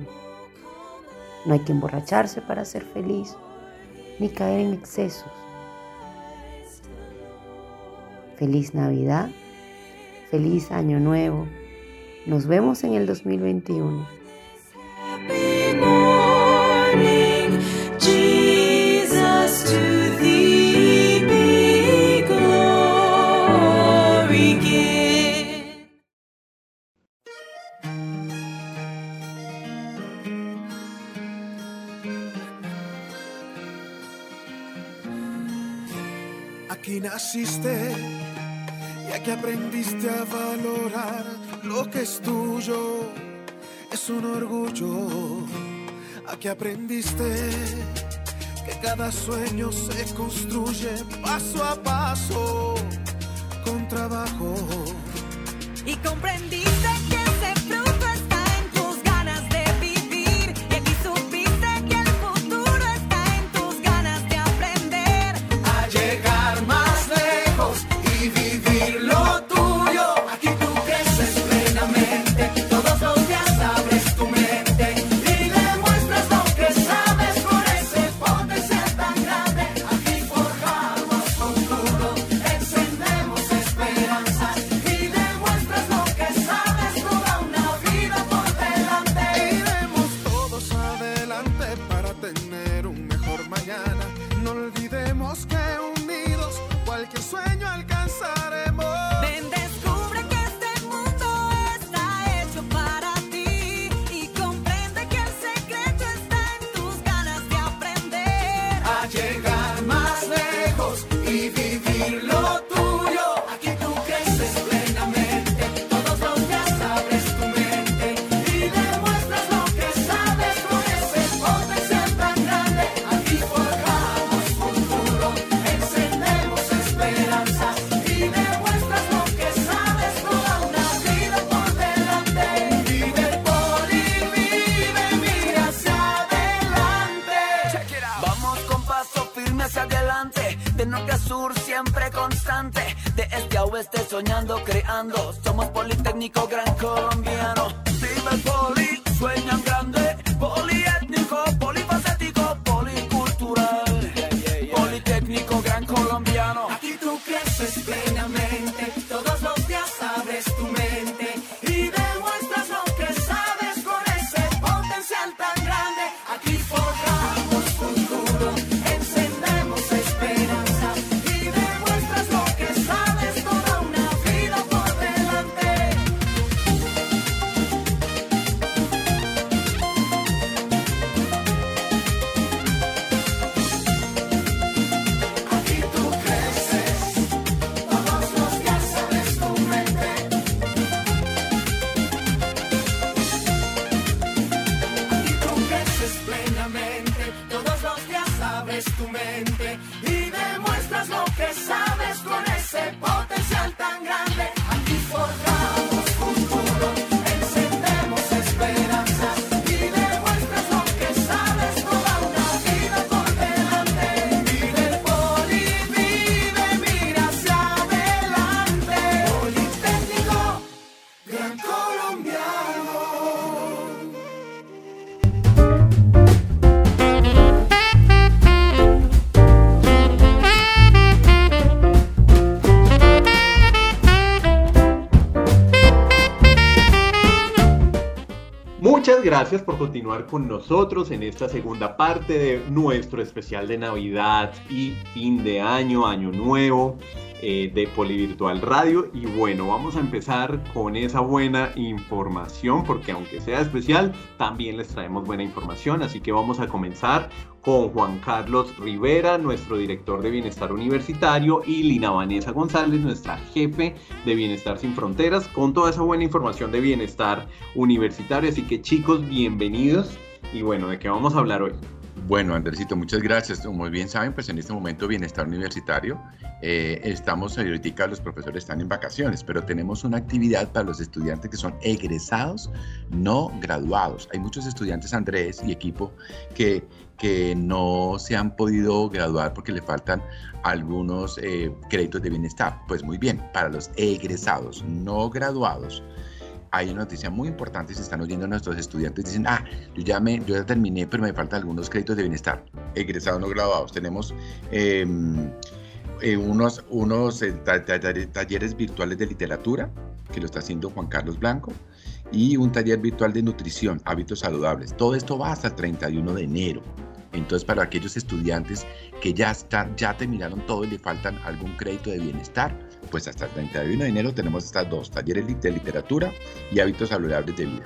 S9: No hay que emborracharse para ser feliz, ni caer en excesos. Feliz Navidad, feliz Año Nuevo. Nos vemos en el 2021.
S10: Aquí naciste que aprendiste a valorar lo que es tuyo, es un orgullo. A que aprendiste que cada sueño se construye paso a paso con trabajo.
S11: Y comprendiste.
S1: gracias por continuar con nosotros en esta segunda parte de nuestro especial de Navidad y fin de año, año nuevo eh, de Polivirtual Radio. Bueno, vamos a empezar con esa buena información, porque aunque sea especial, también les traemos buena información, así que vamos a comenzar con Juan Carlos Rivera, nuestro director de Bienestar Universitario, y Lina Vanessa González, nuestra jefe de Bienestar Sin Fronteras, con toda esa buena información de Bienestar Universitario. Así que chicos, bienvenidos y bueno, ¿de qué vamos a hablar hoy?
S2: Bueno, Andresito, muchas gracias. Como bien saben, pues en este momento Bienestar Universitario, eh, estamos ahorita, los profesores están en vacaciones, pero tenemos una actividad para los estudiantes que son egresados, no graduados. Hay muchos estudiantes, Andrés y equipo, que, que no se han podido graduar porque le faltan algunos eh, créditos de bienestar. Pues muy bien, para los egresados, no graduados hay una noticia muy importante, si están oyendo nuestros estudiantes, dicen, ah, yo ya, me, yo ya terminé, pero me faltan algunos créditos de bienestar, egresados no graduados. Tenemos em, eh, unos, unos eh, talleres virtuales de literatura, que lo está haciendo Juan Carlos Blanco, y un taller virtual de nutrición, hábitos saludables. Todo esto va hasta el 31 de enero. Entonces, para aquellos estudiantes que ya, están, ya terminaron todo y le faltan algún crédito de bienestar, pues hasta el 31 de enero tenemos estas dos, talleres de literatura y hábitos saludables de vida.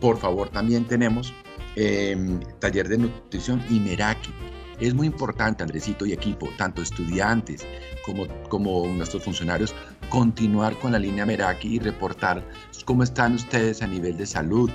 S2: Por favor, también tenemos em, taller de nutrición y Meraki. Es muy importante, Andresito y equipo, tanto estudiantes como, como nuestros funcionarios, continuar con la línea Meraki y reportar cómo están ustedes a nivel de salud,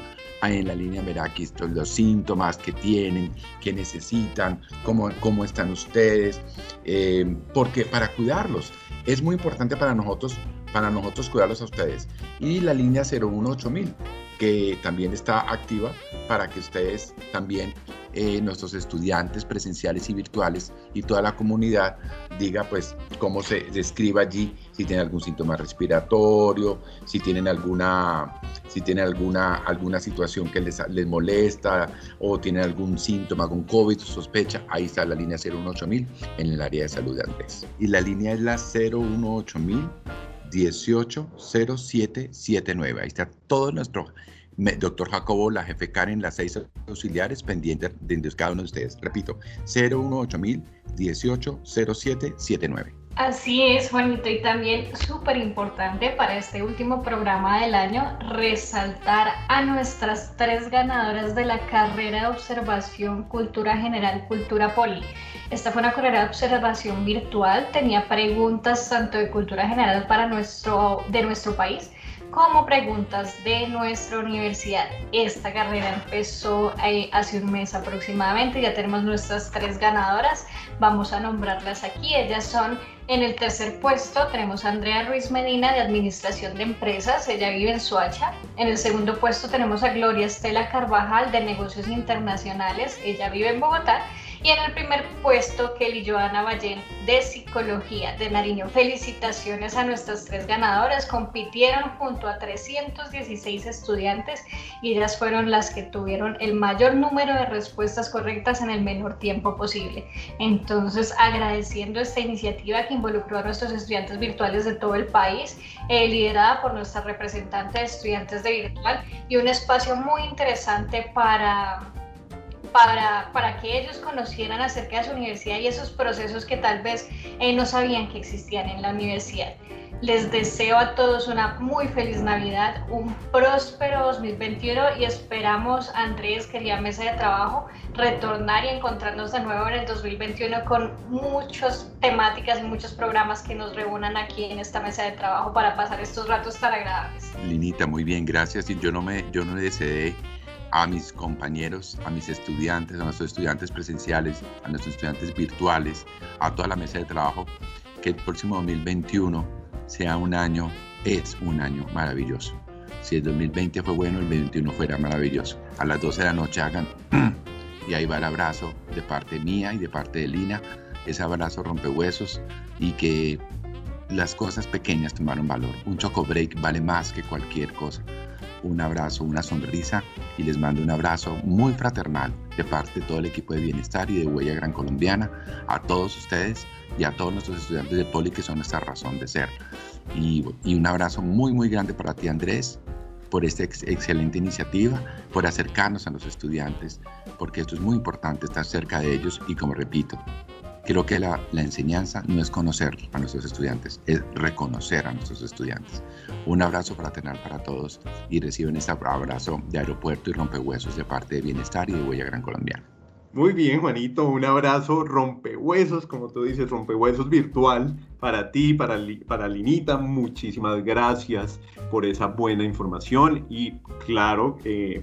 S2: en la línea Meraki los síntomas que tienen, que necesitan, cómo, cómo están ustedes, em, porque para cuidarlos es muy importante para nosotros, para nosotros cuidarlos a ustedes. Y la línea 018000, que también está activa para que ustedes también, eh, nuestros estudiantes presenciales y virtuales y toda la comunidad, diga pues cómo se describa allí, si tienen algún síntoma respiratorio, si tienen alguna, si tienen alguna, alguna situación que les, les molesta o tienen algún síntoma con COVID sospecha, ahí está la línea 018000 en el área de salud de Andrés. Y la línea es la 018000 180779. Ahí está todo nuestro doctor Jacobo, la jefe Karen, las seis auxiliares pendientes de cada uno de ustedes. Repito, 018000 180779.
S6: Así es, Juanito, y también súper importante para este último programa del año resaltar a nuestras tres ganadoras de la carrera de observación Cultura General, Cultura Poli. Esta fue una carrera de observación virtual, tenía preguntas tanto de cultura general para nuestro, de nuestro país como preguntas de nuestra universidad. Esta carrera empezó eh, hace un mes aproximadamente, ya tenemos nuestras tres ganadoras, vamos a nombrarlas aquí, ellas son en el tercer puesto tenemos a Andrea Ruiz Medina de Administración de Empresas, ella vive en Suacha. En el segundo puesto tenemos a Gloria Estela Carvajal de Negocios Internacionales, ella vive en Bogotá. Y en el primer puesto, Kelly Joana Ballén de Psicología de Nariño. Felicitaciones a nuestras tres ganadoras. Compitieron junto a 316 estudiantes y ellas fueron las que tuvieron el mayor número de respuestas correctas en el menor tiempo posible. Entonces, agradeciendo esta iniciativa que involucró a nuestros estudiantes virtuales de todo el país, eh, liderada por nuestra representante de estudiantes de virtual y un espacio muy interesante para para, para que ellos conocieran acerca de su universidad y esos procesos que tal vez eh, no sabían que existían en la universidad. Les deseo a todos una muy feliz Navidad, un próspero 2021 y esperamos, Andrés, querida mesa de trabajo, retornar y encontrarnos de nuevo en el 2021 con muchas temáticas y muchos programas que nos reúnan aquí en esta mesa de trabajo para pasar estos ratos tan agradables.
S2: Linita, muy bien, gracias. Y yo no me, yo no me deseé a mis compañeros, a mis estudiantes, a nuestros estudiantes presenciales, a nuestros estudiantes virtuales, a toda la mesa de trabajo, que el próximo 2021 sea un año, es un año maravilloso. Si el 2020 fue bueno, el 2021 fuera maravilloso. A las 12 de la noche hagan, y ahí va el abrazo de parte mía y de parte de Lina, ese abrazo rompehuesos y que las cosas pequeñas tomaron valor. Un choco break vale más que cualquier cosa un abrazo, una sonrisa y les mando un abrazo muy fraternal de parte de todo el equipo de bienestar y de Huella Gran Colombiana, a todos ustedes y a todos nuestros estudiantes de Poli que son nuestra razón de ser. Y, un abrazo muy, muy grande para ti, Andrés, por esta excelente iniciativa, por acercarnos a los estudiantes, porque esto es muy importante, estar cerca de ellos y como repito, Creo que la, enseñanza no es conocer a nuestros estudiantes, es reconocer a nuestros estudiantes. Un abrazo fraternal para todos y reciben este abrazo de aeropuerto y rompehuesos de parte de Bienestar y de Huella Gran Colombiana.
S1: Muy bien, Juanito, un abrazo rompehuesos, como tú dices, rompehuesos virtual para ti, para, para Linita, muchísimas gracias por esa buena información y claro,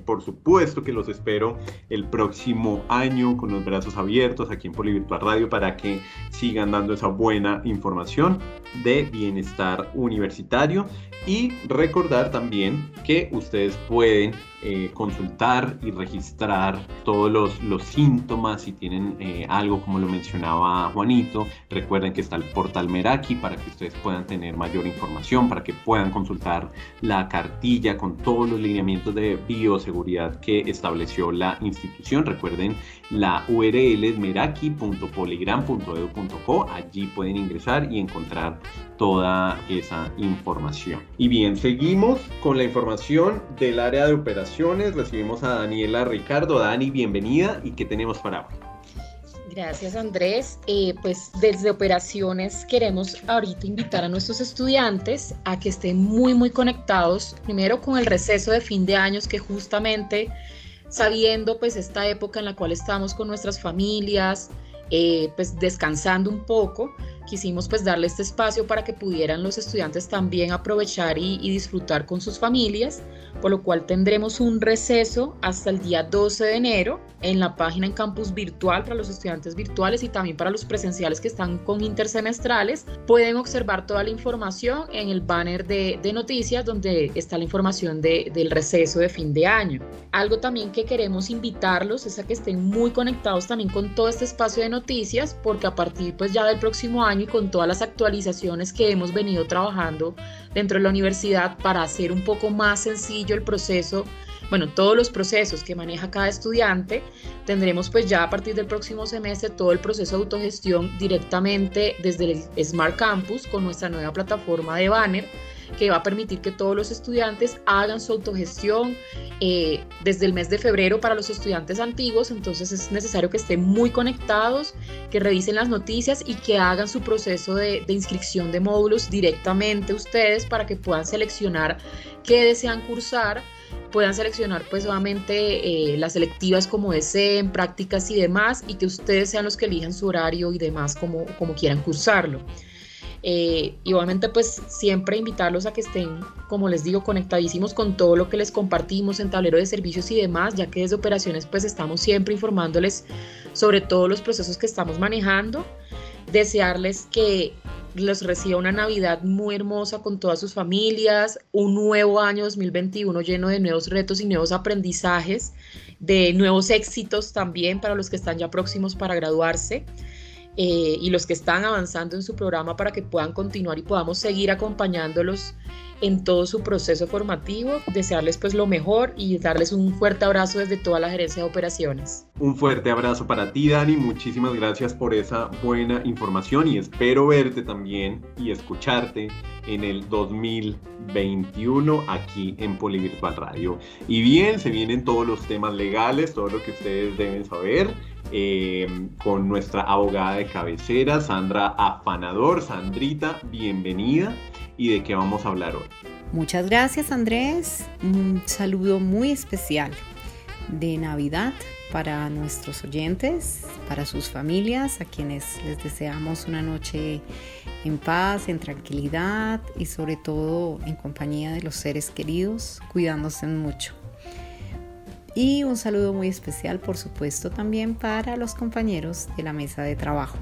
S1: por supuesto que los espero el próximo año con los brazos abiertos aquí en Polivirtual Radio para que sigan dando esa buena información de bienestar universitario y recordar también que ustedes pueden eh, consultar y registrar todos los, los síntomas si tienen eh, algo como lo mencionaba Juanito. Recuerden que está el portal Meraki para que ustedes puedan tener mayor información, para que puedan consultar la cartilla con todos los lineamientos de bioseguridad que estableció la institución. Recuerden la URL es meraki.poligram.edu.co. Allí pueden ingresar y encontrar toda esa información. Y bien, seguimos con la información del área de operaciones. Recibimos a Daniela Ricardo. Dani, bienvenida. ¿Y qué tenemos para hoy?
S7: Gracias Andrés. Eh, pues desde operaciones queremos ahorita invitar a nuestros estudiantes a que estén muy muy conectados, primero con el receso de fin de años que justamente sabiendo pues esta época en la cual estamos con nuestras familias, eh, pues descansando un poco, quisimos pues darle este espacio para que pudieran los estudiantes también aprovechar y, y disfrutar con sus familias, por lo cual tendremos un receso hasta el día 12 de enero en la página en campus virtual para los estudiantes virtuales y también para los presenciales que están con intersemestrales. Pueden observar toda la información en el banner de, noticias donde está la información de- del receso de fin de año. Algo también que queremos invitarlos es a que estén muy conectados también con todo este espacio de noticias porque a partir pues ya del próximo año y con todas las actualizaciones que hemos venido trabajando dentro de la universidad para hacer un poco más sencillo el proceso bueno, todos los procesos que maneja cada estudiante, tendremos pues ya a partir del próximo semestre todo el proceso de autogestión directamente desde el Smart Campus con nuestra nueva plataforma de banner que va a permitir que todos los estudiantes hagan su autogestión eh, desde el mes de febrero para los estudiantes antiguos, entonces es necesario que estén muy conectados, que revisen las noticias y que hagan su proceso de, inscripción de módulos directamente ustedes para que puedan seleccionar qué desean cursar puedan seleccionar pues obviamente eh, las selectivas como deseen, prácticas y demás, y que ustedes sean los que elijan su horario y demás como quieran cursarlo. Eh, obviamente pues siempre invitarlos a que estén, como les digo, conectadísimos con todo lo que les compartimos en tablero de servicios y demás, ya que desde operaciones pues estamos siempre informándoles sobre todos los procesos que estamos manejando. Desearles que los reciba una Navidad muy hermosa con todas sus familias, un nuevo año 2021 lleno de nuevos retos y nuevos aprendizajes, de nuevos éxitos también para los que están ya próximos para graduarse eh, y los que están avanzando en su programa para que puedan continuar y podamos seguir acompañándolos en todo su proceso formativo, desearles pues lo mejor y darles un fuerte abrazo desde toda la gerencia de operaciones.
S1: Un fuerte abrazo para ti, Dani. Muchísimas gracias por esa buena información y espero verte también y escucharte en el 2021 aquí en Polivirtual Radio. Y bien, se vienen todos los temas legales, todo lo que ustedes deben saber. eh, con nuestra abogada de cabecera, Sandra Afanador. Sandrita, bienvenida. ¿Y de qué vamos a hablar hoy?
S12: Muchas gracias Andrés. Un saludo muy especial de Navidad para nuestros oyentes, para sus familias, a quienes les deseamos una noche en paz, en tranquilidad y sobre todo en compañía de los seres queridos, cuidándose mucho. Y un saludo muy especial, por supuesto, también para los compañeros de la mesa de trabajo.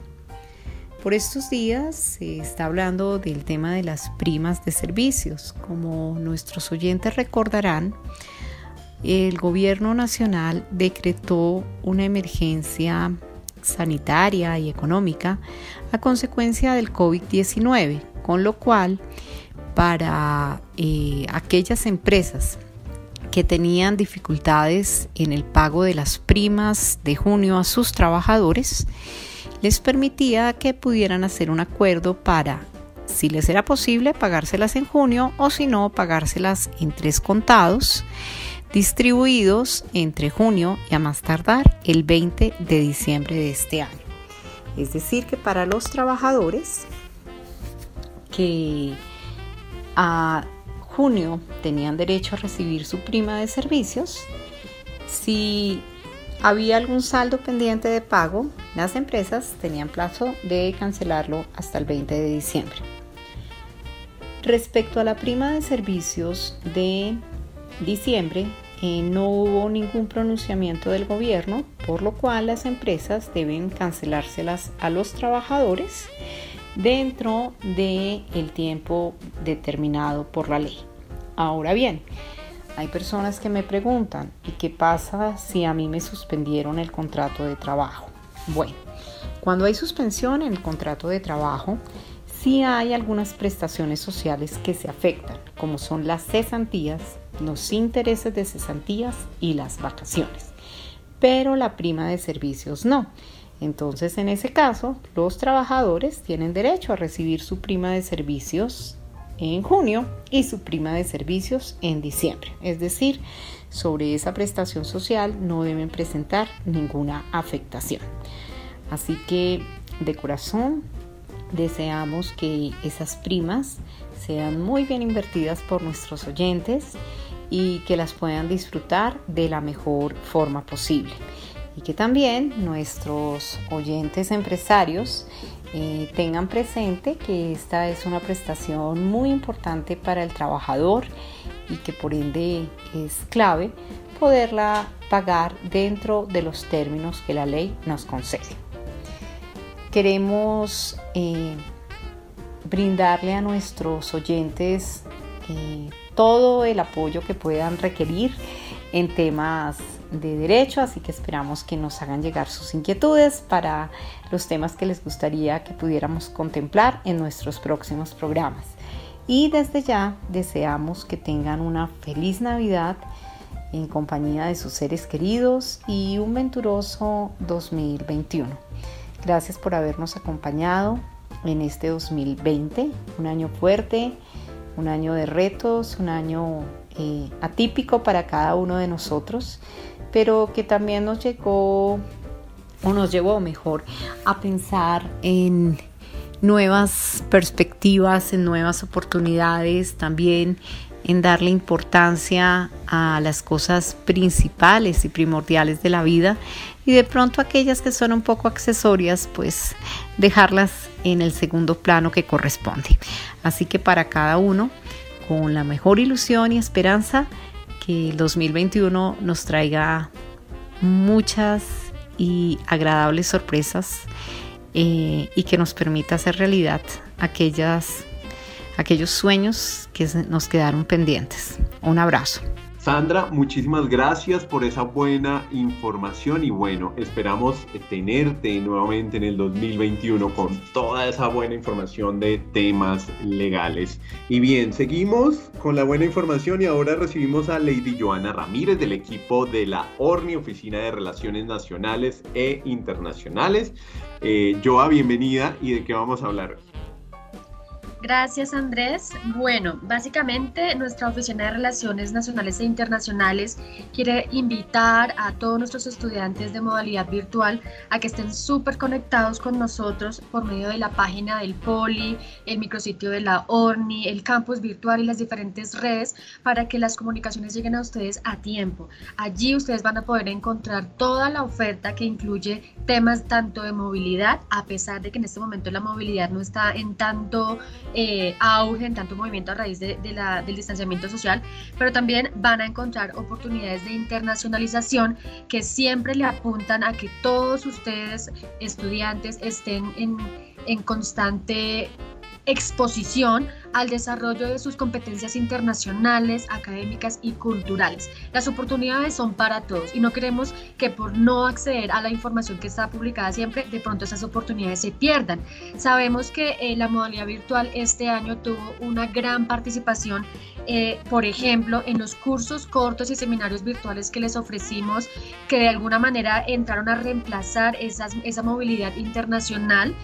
S12: Por estos días se está hablando del tema de las primas de servicios. Como nuestros oyentes recordarán, el gobierno nacional decretó una emergencia sanitaria y económica a consecuencia del COVID-19, con lo cual para eh, aquellas empresas que tenían dificultades en el pago de las primas de junio a sus trabajadores, les permitía que pudieran hacer un acuerdo para, si les era posible, pagárselas en junio o si no, pagárselas en tres contados, distribuidos entre junio y a más tardar el 20 de diciembre de este año. Es decir, que para los trabajadores que a junio tenían derecho a recibir su prima de servicios, si había algún saldo pendiente de pago, las empresas tenían plazo de cancelarlo hasta el 20 de diciembre. Respecto a la prima de servicios de diciembre, eh, no hubo ningún pronunciamiento del gobierno, por lo cual las empresas deben cancelárselas a los trabajadores dentro del el tiempo determinado por la ley. Ahora bien, hay personas que me preguntan, ¿y qué pasa si a mí me suspendieron el contrato de trabajo? Bueno, cuando hay suspensión en el contrato de trabajo, sí hay algunas prestaciones sociales que se afectan, como son las cesantías, los intereses de cesantías y las vacaciones. Pero la prima de servicios no. Entonces, en ese caso, los trabajadores tienen derecho a recibir su prima de servicios en junio y su prima de servicios en diciembre. Es decir, sobre esa prestación social no deben presentar ninguna afectación. Así que de corazón deseamos que esas primas sean muy bien invertidas por nuestros oyentes y que las puedan disfrutar de la mejor forma posible. Y que también nuestros oyentes empresarios eh, tengan presente que esta es una prestación muy importante para el trabajador y que por ende es clave poderla pagar dentro de los términos que la ley nos concede. Queremos eh, brindarle a nuestros oyentes eh, todo el apoyo que puedan requerir en temas de derecho, así que esperamos que nos hagan llegar sus inquietudes para los temas que les gustaría que pudiéramos contemplar en nuestros próximos programas. Y desde ya deseamos que tengan una feliz Navidad en compañía de sus seres queridos y un venturoso 2021. Gracias por habernos acompañado en este 2020, un año fuerte, un año de retos, un año eh, atípico para cada uno de nosotros, pero que también nos llegó o nos llevó mejor a pensar en nuevas perspectivas, en nuevas oportunidades, también en darle importancia a las cosas principales y primordiales de la vida y de pronto aquellas que son un poco accesorias, pues dejarlas en el segundo plano que corresponde. Así que para cada uno, con la mejor ilusión y esperanza, que el 2021 nos traiga muchas y agradables sorpresas eh, y que nos permita hacer realidad aquellas, aquellos sueños que nos quedaron pendientes. Un abrazo.
S1: Sandra, muchísimas gracias por esa buena información y bueno, esperamos tenerte nuevamente en el 2021 con toda esa buena información de temas legales. Y bien, seguimos con la buena información y ahora recibimos a Lady Joana Ramírez del equipo de la ORNI, Oficina de Relaciones Nacionales e Internacionales. Eh, Joa, bienvenida y de qué vamos a hablar hoy.
S5: Gracias Andrés. Bueno, básicamente nuestra Oficina de Relaciones Nacionales e Internacionales quiere invitar a todos nuestros estudiantes de modalidad virtual a que estén súper conectados con nosotros por medio de la página del Poli, el micrositio de la ORNI, el campus virtual y las diferentes redes para que las comunicaciones lleguen a ustedes a tiempo. Allí ustedes van a poder encontrar toda la oferta que incluye temas tanto de movilidad, a pesar de que en este momento la movilidad no está en tanto eh, auge, en tanto movimiento a raíz de, la, del distanciamiento social, pero también van a encontrar oportunidades de internacionalización que siempre le apuntan a que todos ustedes, estudiantes, estén en, en constante exposición al desarrollo de sus competencias internacionales, académicas y culturales. Las oportunidades son para todos y no queremos que por no acceder a la información que está publicada siempre, de pronto esas oportunidades se pierdan. Sabemos que eh, la modalidad virtual este año tuvo una gran participación, eh, por ejemplo, en los cursos cortos y seminarios virtuales que les ofrecimos, que de alguna manera entraron a reemplazar esas, esa movilidad internacional.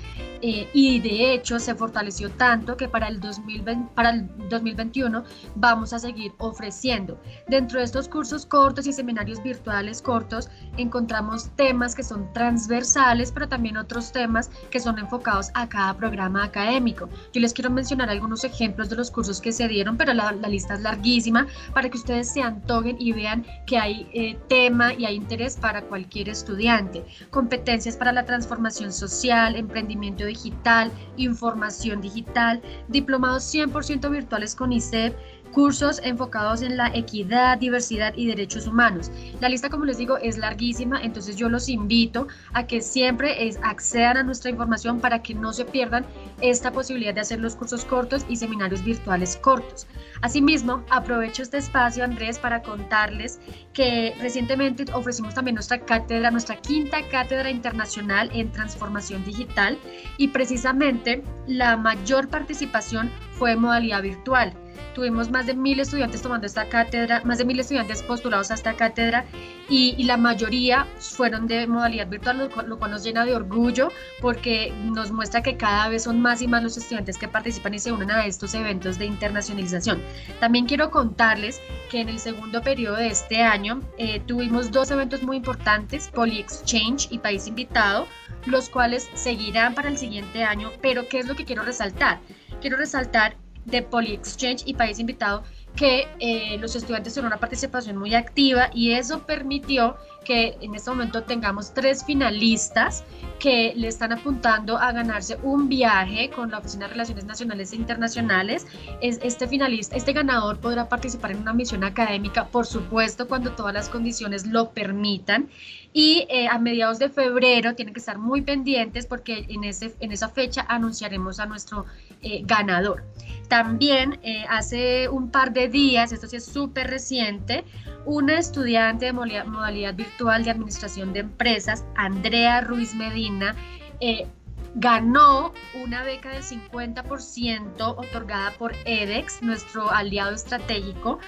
S5: Eh, y de hecho se fortaleció tanto que para el 2000 2020, para el 2021 vamos a seguir ofreciendo. Dentro de estos cursos cortos y seminarios virtuales cortos encontramos temas que son transversales, pero también otros temas que son enfocados a cada programa académico. Yo les quiero mencionar algunos ejemplos de los cursos que se dieron, pero la, la lista es larguísima para que ustedes se antojen y vean que hay eh, tema y hay interés para cualquier estudiante. Competencias para la transformación social, emprendimiento digital, información digital, diplomados 100% virtuales con ICEP, cursos enfocados en la equidad, diversidad y derechos humanos. La lista, como les digo, es larguísima, entonces yo los invito a que siempre es, accedan a nuestra información para que no se pierdan esta posibilidad de hacer los cursos cortos y seminarios virtuales cortos. Asimismo, aprovecho este espacio, Andrés, para contarles que recientemente ofrecimos también nuestra cátedra, nuestra quinta cátedra internacional en transformación digital y precisamente la mayor participación fue en modalidad virtual. Tuvimos más de mil estudiantes tomando esta cátedra, más de mil estudiantes postulados a esta cátedra y, y la mayoría fueron de modalidad virtual, lo, cual- lo cual nos llena de orgullo porque nos muestra que cada vez son más y más los estudiantes que participan y se unen a estos eventos de internacionalización. También quiero contarles que en el segundo periodo de este año eh, tuvimos dos eventos muy importantes, Poly Exchange y País Invitado, los cuales seguirán para el siguiente año, pero ¿qué es lo que quiero resaltar? Quiero resaltar de Poly Exchange y País Invitado que eh, los estudiantes tuvieron una participación muy activa y eso permitió que en este momento tengamos tres finalistas que le están apuntando a ganarse un viaje con la Oficina de Relaciones Nacionales e Internacionales. Es, este finalista, este ganador podrá participar en una misión académica, por supuesto, cuando todas las condiciones lo permitan. Y eh, a mediados de febrero tienen que estar muy pendientes porque en, ese, en esa fecha anunciaremos a nuestro eh, ganador. También eh, hace un par de días, esto sí es súper reciente, una estudiante de modalidad, modalidad de administración de empresas, Andrea Ruiz Medina, eh, ganó una beca del 50% otorgada por EDEX, nuestro aliado estratégico.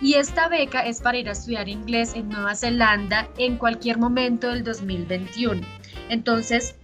S5: Y esta beca es para ir a estudiar inglés en Nueva Zelanda en cualquier momento del 2021. Entonces,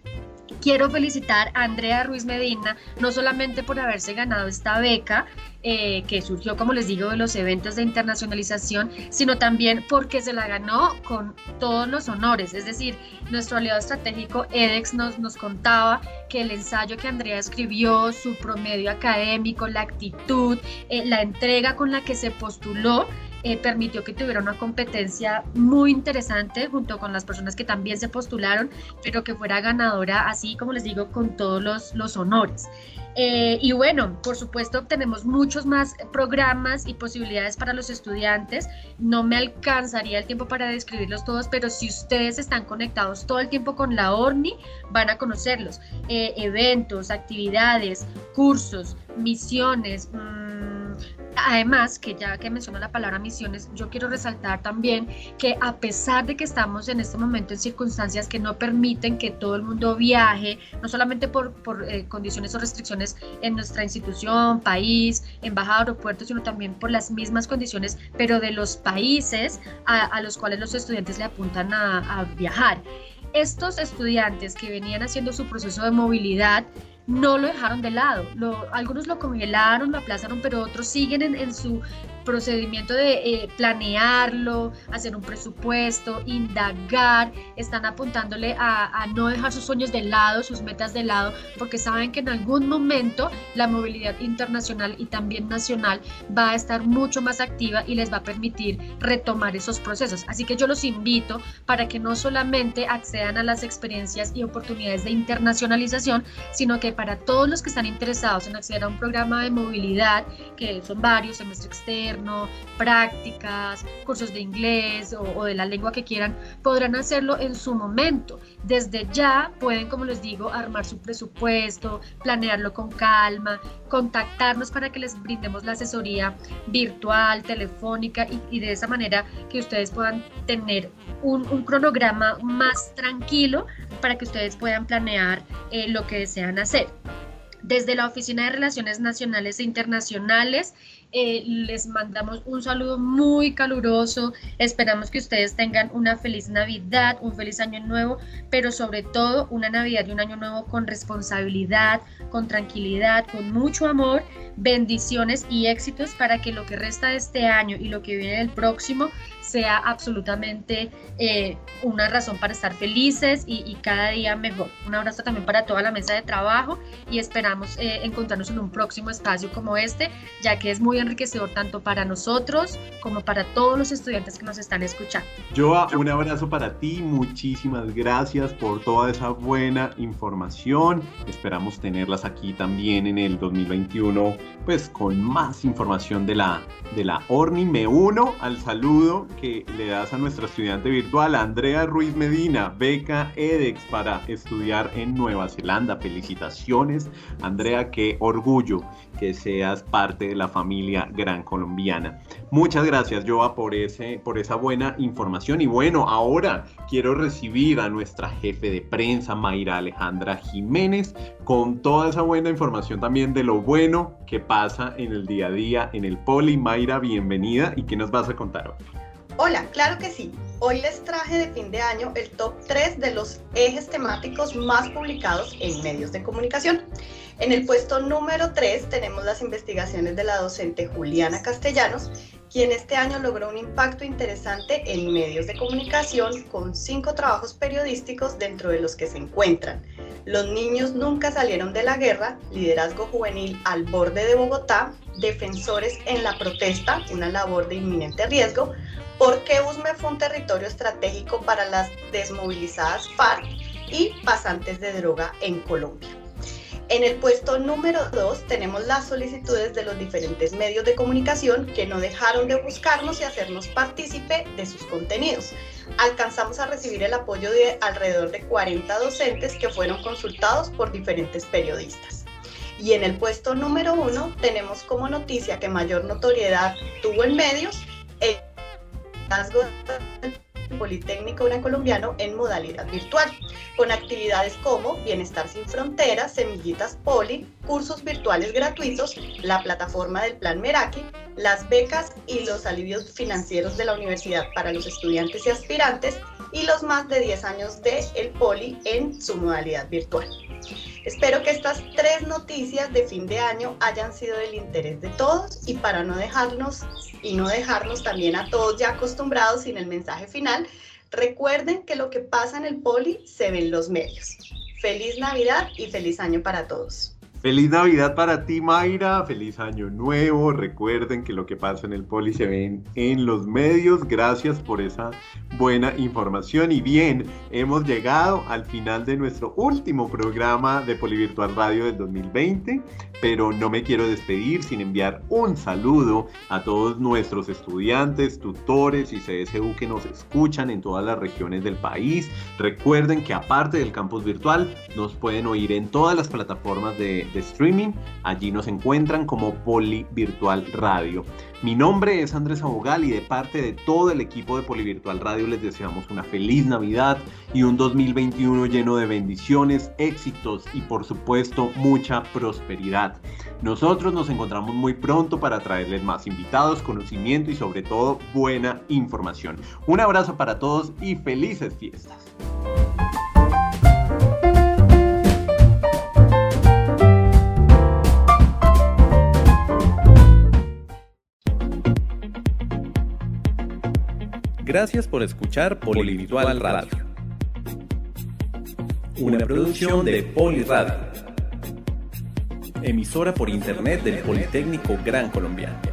S5: quiero felicitar a Andrea Ruiz Medina, no solamente por haberse ganado esta beca, eh, que surgió, como les digo, de los eventos de internacionalización, sino también porque se la ganó con todos los honores. Es decir, nuestro aliado estratégico EDEX nos, nos contaba que el ensayo que Andrea escribió, su promedio académico, la actitud, eh, la entrega con la que se postuló, eh, permitió que tuviera una competencia muy interesante junto con las personas que también se postularon, pero que fuera ganadora, así como les digo, con todos los, los honores. Eh, y bueno, por supuesto, tenemos muchos más programas y posibilidades para los estudiantes. No me alcanzaría el tiempo para describirlos todos, pero si ustedes están conectados todo el tiempo con la ORNI, van a conocerlos. Eh, eventos, actividades, cursos, misiones. mmm, Además, que ya que menciono la palabra misiones, yo quiero resaltar también que a pesar de que estamos en este momento en circunstancias que no permiten que todo el mundo viaje, no solamente por, por eh, condiciones o restricciones en nuestra institución, país, embajada, aeropuerto, sino también por las mismas condiciones, pero de los países a, a los cuales los estudiantes le apuntan a, a viajar. Estos estudiantes que venían haciendo su proceso de movilidad, no lo dejaron de lado. Lo, algunos lo congelaron, lo aplazaron, pero otros siguen en, en su procedimiento de eh, planearlo, hacer un presupuesto, indagar, están apuntándole a, a, no dejar sus sueños de lado, sus metas de lado, porque saben que en algún momento la movilidad internacional y también nacional va a estar mucho más activa y les va a permitir retomar esos procesos. Así que yo los invito para que no solamente accedan a las experiencias y oportunidades de internacionalización, sino que para todos los que están interesados en acceder a un programa de movilidad, que son varios, semestre externo, prácticas, cursos de inglés o, de la lengua que quieran, podrán hacerlo en su momento. Desde ya pueden, como les digo, armar su presupuesto, planearlo con calma, contactarnos para que les brindemos la asesoría virtual, telefónica y, de esa manera que ustedes puedan tener un, un, cronograma más tranquilo para que ustedes puedan planear eh, lo que desean hacer. Desde la Oficina de Relaciones Nacionales e Internacionales Eh, les mandamos un saludo muy caluroso. Esperamos que ustedes tengan una feliz Navidad, un feliz año nuevo, pero sobre todo una Navidad y un año nuevo con responsabilidad, con tranquilidad, con mucho amor, bendiciones y éxitos para que lo que resta de este año y lo que viene del próximo sea absolutamente eh, una razón para estar felices y, cada día mejor. Un abrazo también para toda la mesa de trabajo y esperamos eh, encontrarnos en un próximo espacio como este, ya que es muy enriquecedor tanto para nosotros como para todos los estudiantes que nos están escuchando.
S1: Joa, un abrazo para ti, muchísimas gracias por toda esa buena información. Esperamos tenerlas aquí también en el 2021, pues con más información de la, de la ORNI. Me uno al saludo que le das a nuestra estudiante virtual, Andrea Ruiz Medina, beca EDEX para estudiar en Nueva Zelanda. Felicitaciones, Andrea, qué orgullo que seas parte de la familia gran colombiana. Muchas gracias, Joa, por, ese, por esa buena información. Y bueno, ahora quiero recibir a nuestra jefe de prensa, Mayra Alejandra Jiménez, con toda esa buena información también de lo bueno que pasa en el día a día en el Poli. Mayra, bienvenida. ¿Y qué nos vas a contar hoy?
S3: Hola, claro que sí. Hoy les traje de fin de año el top 3 de los ejes temáticos más publicados en medios de comunicación. En el puesto número 3 tenemos las investigaciones de la docente Juliana Castellanos, quien este año logró un impacto interesante en medios de comunicación con cinco trabajos periodísticos dentro de los que se encuentran. Los niños nunca salieron de la guerra, liderazgo juvenil al borde de Bogotá, defensores en la protesta, una labor de inminente riesgo, por qué Usme fue un territorio estratégico para las desmovilizadas FARC y pasantes de droga en Colombia. En el puesto número 2 tenemos las solicitudes de los diferentes medios de comunicación que no dejaron de buscarnos y hacernos partícipe de sus contenidos. Alcanzamos a recibir el apoyo de alrededor de 40 docentes que fueron consultados por diferentes periodistas. Y en el puesto número 1 tenemos como noticia que mayor notoriedad tuvo en medios el liderazgo del Politécnico Colombiano en modalidad virtual, con actividades como Bienestar sin Fronteras, Semillitas Poli, cursos virtuales gratuitos, la plataforma del Plan Meraki, las becas y los alivios financieros de la universidad para los estudiantes y aspirantes y los más de 10 años de el Poli en su modalidad virtual. Espero que estas tres noticias de fin de año hayan sido del interés de todos y para no dejarnos y no dejarnos también a todos ya acostumbrados sin el mensaje final, recuerden que lo que pasa en el Poli se ve en los medios. Feliz Navidad y feliz año para todos.
S1: Feliz Navidad para ti, Mayra. Feliz Año Nuevo. Recuerden que lo que pasa en el Poli se ven en los medios. Gracias por esa buena información. Y bien, hemos llegado al final de nuestro último programa de Polivirtual Radio del 2020. Pero no me quiero despedir sin enviar un saludo a todos nuestros estudiantes, tutores y CSU que nos escuchan en todas las regiones del país. Recuerden que aparte del campus virtual, nos pueden oír en todas las plataformas de de streaming. Allí nos encuentran como Poli Virtual Radio. Mi nombre es Andrés Abogal y de parte de todo el equipo de Polivirtual Radio les deseamos una feliz Navidad y un 2021 lleno de bendiciones, éxitos y por supuesto mucha prosperidad. Nosotros nos encontramos muy pronto para traerles más invitados, conocimiento y sobre todo buena información. Un abrazo para todos y felices fiestas.
S13: Gracias por escuchar Polivirtual Radio. Una producción de Poliradio. Emisora por internet del Politécnico Gran Colombiano.